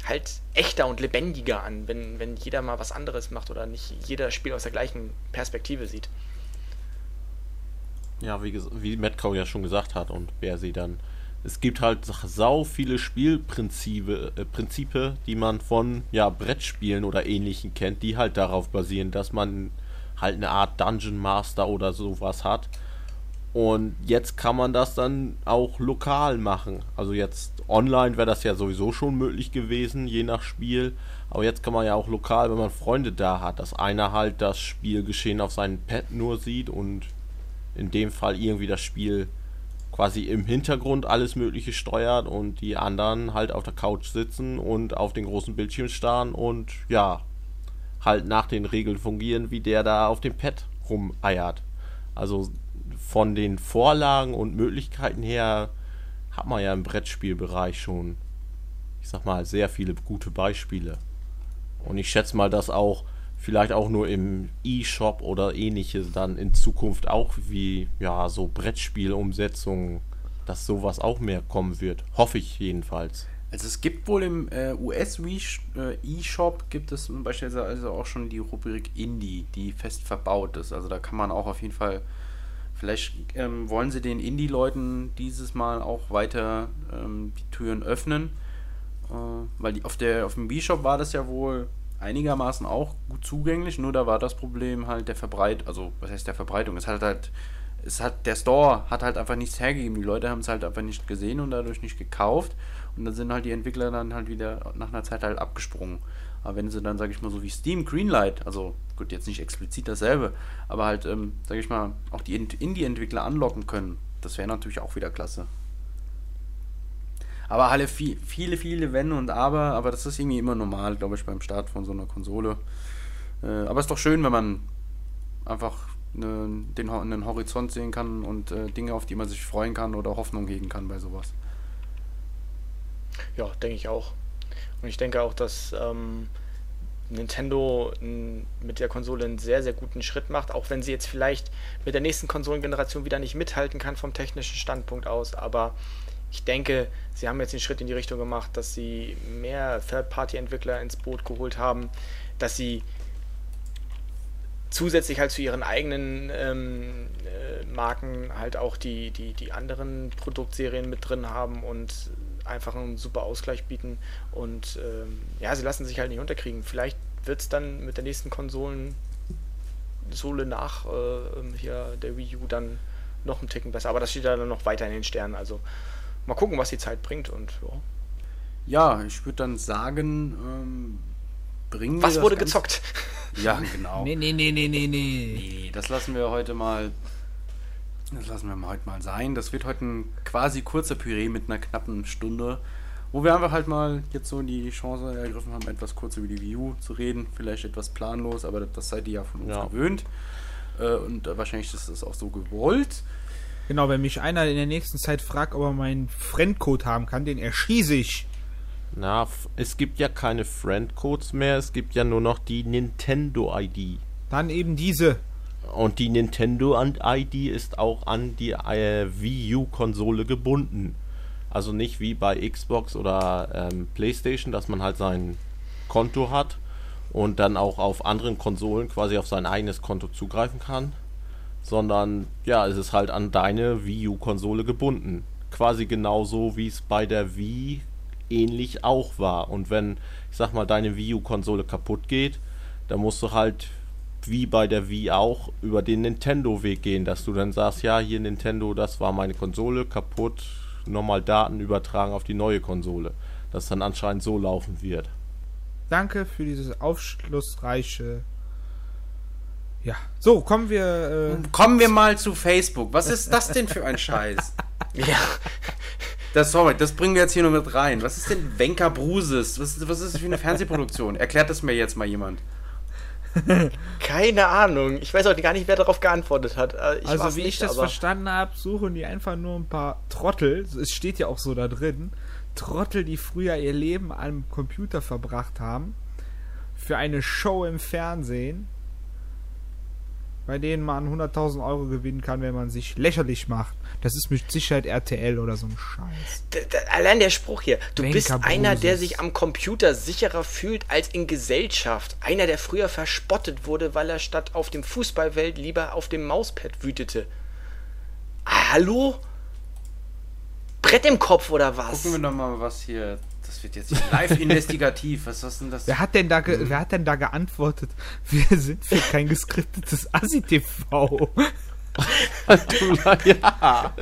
halt echter und lebendiger an, wenn, wenn jeder mal was anderes macht oder nicht jeder Spiel aus der gleichen Perspektive sieht. Ja, wie, wie Metcalf ja schon gesagt hat und wer sie dann. Es gibt halt sau viele Spielprinzipe, äh, Prinzipe, die man von ja, Brettspielen oder ähnlichen kennt, die halt darauf basieren, dass man halt eine Art Dungeon Master oder sowas hat. Und jetzt kann man das dann auch lokal machen. Also jetzt online wäre das ja sowieso schon möglich gewesen, je nach Spiel. Aber jetzt kann man ja auch lokal, wenn man Freunde da hat, dass einer halt das Spielgeschehen auf seinem Pad nur sieht und in dem Fall irgendwie das Spiel quasi im Hintergrund alles Mögliche steuert und die anderen halt auf der Couch sitzen und auf den großen Bildschirm starren und ja, halt nach den Regeln fungieren, wie der da auf dem Pad rumeiert. Also von den Vorlagen und Möglichkeiten her hat man ja im Brettspielbereich schon, ich sag mal, sehr viele gute Beispiele. Und ich schätze mal, dass auch vielleicht auch nur im E-Shop oder ähnliches dann in Zukunft auch wie ja so Brettspielumsetzungen, dass sowas auch mehr kommen wird. Hoffe ich jedenfalls. Also es gibt wohl im äh, US äh, E-Shop gibt es zum Beispiel also auch schon die Rubrik Indie, die fest verbaut ist. Also da kann man auch auf jeden Fall, vielleicht ähm, wollen sie den Indie-Leuten dieses Mal auch weiter ähm, die Türen öffnen. Äh, weil die, auf, der, auf dem B-Shop war das ja wohl einigermaßen auch gut zugänglich, nur da war das Problem halt der Verbreit, also was heißt der Verbreitung? Es hat halt, es hat, der Store hat halt einfach nichts hergegeben. Die Leute haben es halt einfach nicht gesehen und dadurch nicht gekauft. Und dann sind halt die Entwickler dann halt wieder nach einer Zeit halt abgesprungen. Aber wenn sie dann, sage ich mal, so wie Steam, Greenlight, also gut, jetzt nicht explizit dasselbe, aber halt, ähm, sage ich mal, auch die Indie-Entwickler anlocken können, das wäre natürlich auch wieder klasse. Aber alle viel, viele, viele Wenn und Aber, aber das ist irgendwie immer normal, glaube ich, beim Start von so einer Konsole. Äh, aber es ist doch schön, wenn man einfach eine, den, einen Horizont sehen kann und äh, Dinge, auf die man sich freuen kann oder Hoffnung hegen kann bei sowas. Ja, denke ich auch. Und ich denke auch, dass ähm, Nintendo mit der Konsole einen sehr, sehr guten Schritt macht, auch wenn sie jetzt vielleicht mit der nächsten Konsolengeneration wieder nicht mithalten kann vom technischen Standpunkt aus. Aber ich denke, sie haben jetzt den Schritt in die Richtung gemacht, dass sie mehr Third-Party-Entwickler ins Boot geholt haben, dass sie zusätzlich halt zu ihren eigenen ähm, äh, Marken halt auch die, die, die anderen Produktserien mit drin haben und einfach einen super Ausgleich bieten. Und ähm, ja, sie lassen sich halt nicht unterkriegen. Vielleicht wird es dann mit der nächsten Konsolen Sohle nach äh, hier der Wii U dann noch ein Ticken besser. Aber das steht dann noch weiter in den Sternen. Also mal gucken, was die Zeit bringt. Und ja, ja ich würde dann sagen, ähm, bringen Was wurde gezockt? Ja, genau. nee, nee, nee, nee, nee, nee. Nee, das lassen wir heute mal. Das lassen wir heute mal sein. Das wird heute ein quasi kurzer Püree mit einer knappen Stunde, wo wir einfach halt mal jetzt so die Chance ergriffen haben, etwas kurz über die Wii U zu reden. Vielleicht etwas planlos, aber das seid ihr ja von uns Ja. gewöhnt. Äh, Und wahrscheinlich ist das auch so gewollt. Genau, wenn mich einer in der nächsten Zeit fragt, ob er meinen Friendcode haben kann, den erschieße ich. Na, es gibt ja keine Friendcodes mehr, es gibt ja nur noch die Nintendo-ID. Dann eben diese. Und die Nintendo-ID ist auch an die äh, Wii U-Konsole gebunden. Also nicht wie bei Xbox oder ähm, PlayStation, dass man halt sein Konto hat und dann auch auf anderen Konsolen quasi auf sein eigenes Konto zugreifen kann. Sondern ja, es ist halt an deine Wii U-Konsole gebunden. Quasi genauso wie es bei der Wii ähnlich auch war. Und wenn, ich sag mal, deine Wii U-Konsole kaputt geht, dann musst du halt wie bei der Wii auch über den Nintendo-Weg gehen, dass du dann sagst, ja, hier Nintendo, das war meine Konsole, kaputt, nochmal Daten übertragen auf die neue Konsole. Das dann anscheinend so laufen wird. Danke für dieses aufschlussreiche. Ja. So, kommen wir. Äh, Kommen wir mal zu Facebook. Was ist das denn für ein Scheiß? *laughs* ja, Das, sorry, das bringen wir jetzt hier nur mit rein. Was ist denn Wenka Bruses? Was, was ist das für eine Fernsehproduktion? Erklärt das mir jetzt mal jemand. *laughs* keine Ahnung. Ich weiß auch gar nicht, wer darauf geantwortet hat. Äh, Ich also, wie nicht, ich das verstanden habe, suchen die einfach nur ein paar Trottel. Es steht ja auch so da drin. Trottel, die früher ihr Leben am Computer verbracht haben. Für eine Show im Fernsehen. Bei denen man 100.000 Euro gewinnen kann, wenn man sich lächerlich macht. Das ist mit Sicherheit RTL oder so ein Scheiß. Allein der Spruch hier. Du bist einer, der sich am Computer sicherer fühlt als in Gesellschaft. Einer, der früher verspottet wurde, weil er statt auf dem Fußballfeld lieber auf dem Mauspad wütete. Ah, hallo? Brett im Kopf oder was? Gucken wir doch mal, was hier. Das wird jetzt live *laughs* investigativ. Was ist denn das? Wer hat denn da, ge wer hat denn da geantwortet? *laughs* Wir sind für kein geskriptetes Assi-TV. ja.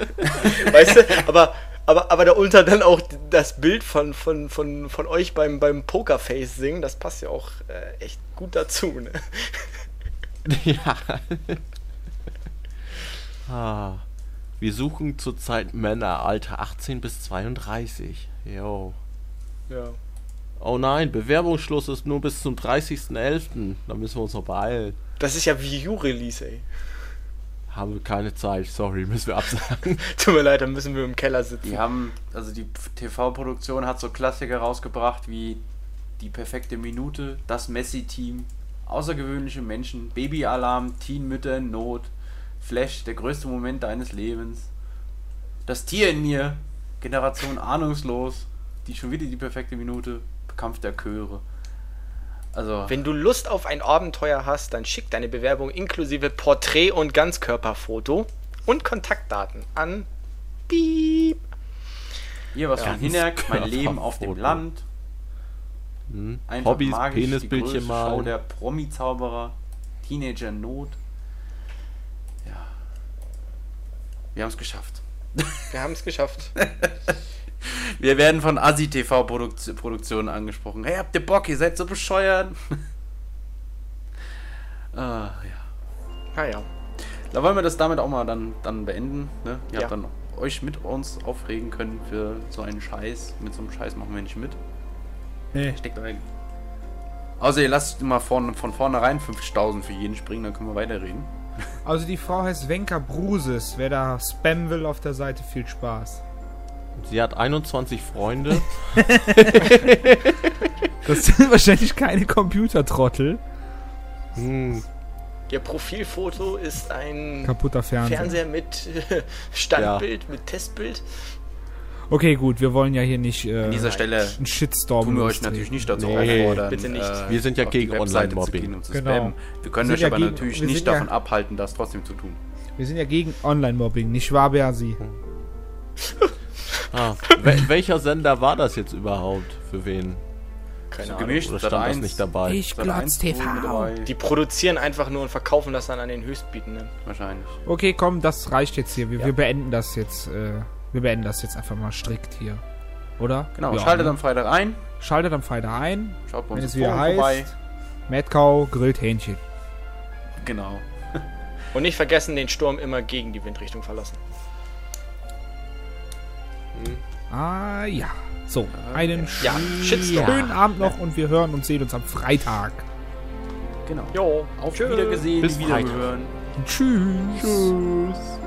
Weißt du, aber, aber, aber darunter dann auch das Bild von, von, von, von euch beim, beim Pokerface singen, das passt ja auch äh, echt gut dazu. Ne? *laughs* ja. ah. Wir suchen zurzeit Männer Alter 18 bis 32. Jo. Ja. Oh nein, Bewerbungsschluss ist nur bis zum 30.11. Da müssen wir uns noch beeilen. Das ist ja Wii U-Release, ey. Haben wir keine Zeit, sorry, müssen wir absagen. *laughs* Tut mir leid, dann müssen wir im Keller sitzen. Die haben, also die TV-Produktion hat so Klassiker rausgebracht wie Die perfekte Minute, Das Messi-Team, Außergewöhnliche Menschen, Baby-Alarm, Teen-Mütter in Not, Flash, der größte Moment deines Lebens, Das Tier in mir, Generation Ahnungslos, die schon wieder die perfekte Minute, Kampf der Chöre. Also, Wenn du Lust auf ein Abenteuer hast, dann schick deine Bewerbung inklusive Porträt- und Ganzkörperfoto und Kontaktdaten an Piep. hier was Ja, von Hinnerk, mein Leben auf dem. Land, Hm? Einfach Hobbys, magisch, Penisbildchen Show malen. der Promi-Zauberer, Teenager Not. Ja. Wir haben es geschafft. Wir haben es geschafft. *laughs* Wir werden von Asi TV Produkt Produktionen angesprochen. Hey, habt ihr Bock? Ihr seid so bescheuert. *laughs* ah, ja. Naja. Da wollen wir das damit auch mal dann, dann beenden. Ne? Ihr Ja. habt dann euch mit uns aufregen können für so einen Scheiß. Mit so einem Scheiß machen wir nicht mit. Nee. Steckt euch. Außer ihr lasst mal von, von vornherein 5000 für jeden springen, dann können wir weiterreden. *laughs* Also die Frau heißt Wenka Bruses. Wer da spammen will auf der Seite, viel Spaß. Sie hat 21 Freunde. *laughs* Das sind wahrscheinlich keine Computertrottel. Hm, Ihr Profilfoto ist ein Kaputter Fernseher. Fernseher mit Standbild, mit Testbild. Okay, gut, wir wollen ja hier nicht äh, An dieser Stelle einen Shitstorm tun wir euch natürlich nicht dazu Nee, auffordern. bitte nicht. äh, Wir sind ja gegen Online-Mobbing. gehen und zu Genau. spammen. Wir können Wir euch ja aber gegen- natürlich nicht ja- davon abhalten, das trotzdem zu tun. Wir sind ja gegen Online-Mobbing, nicht wahr, Bersi? *laughs* ah, wel welcher Sender war das jetzt überhaupt? Für wen? Keine So Ahnung. gemischt, Oder stand das 1, nicht dabei? Ich glotz 1 wohl mit TV. Die produzieren einfach nur und verkaufen das dann an den Höchstbietenden. Wahrscheinlich. Okay, komm, das reicht jetzt hier. Wir, Ja. wir beenden das jetzt. Äh, wir beenden das jetzt einfach mal strikt hier. Oder? Genau, Ja, schaltet ne? am Freitag ein. Schaltet am Freitag ein, Schaut bei wenn uns es im wieder Forum heißt. vorbei. Madcow grillt Hähnchen. Genau. Und nicht vergessen, den Sturm immer gegen die Windrichtung verlassen. Ah ja. So, einen Ja, schönen Abend noch und wir hören und sehen uns am Freitag. Genau. Jo, Auf tschö. Wiedergesehen, Bis Freitag. Wiederhören. Tschüss. Tschüss.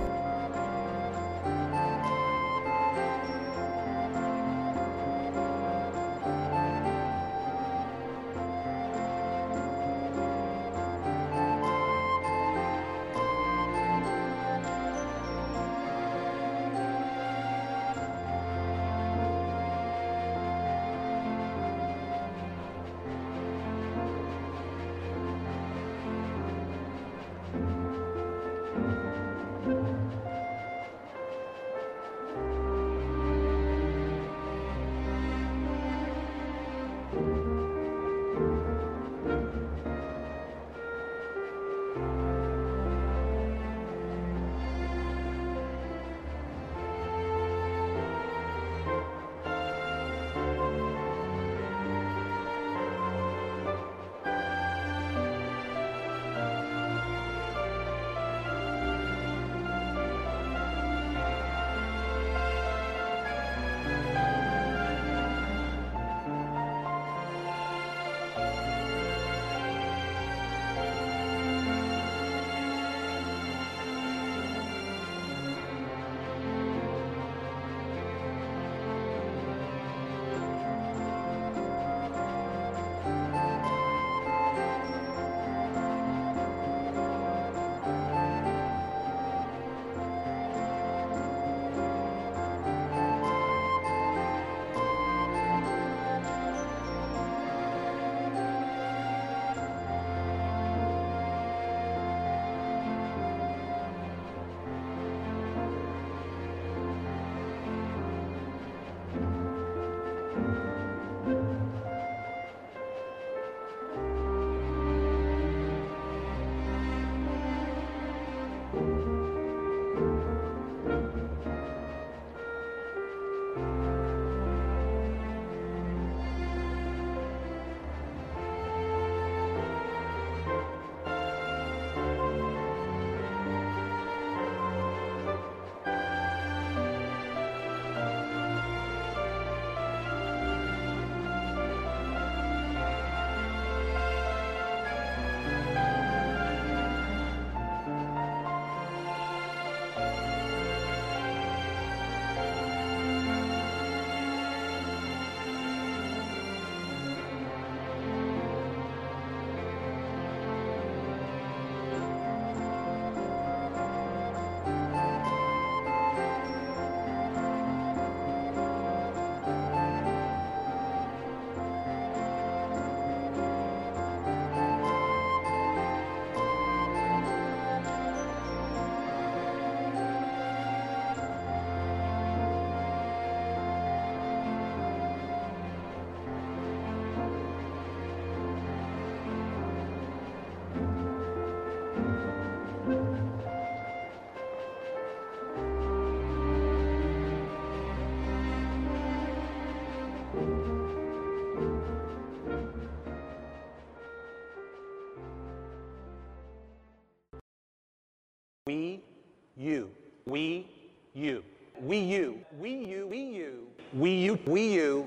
We, you. We, you. We, you. We, you. We, you. We, you.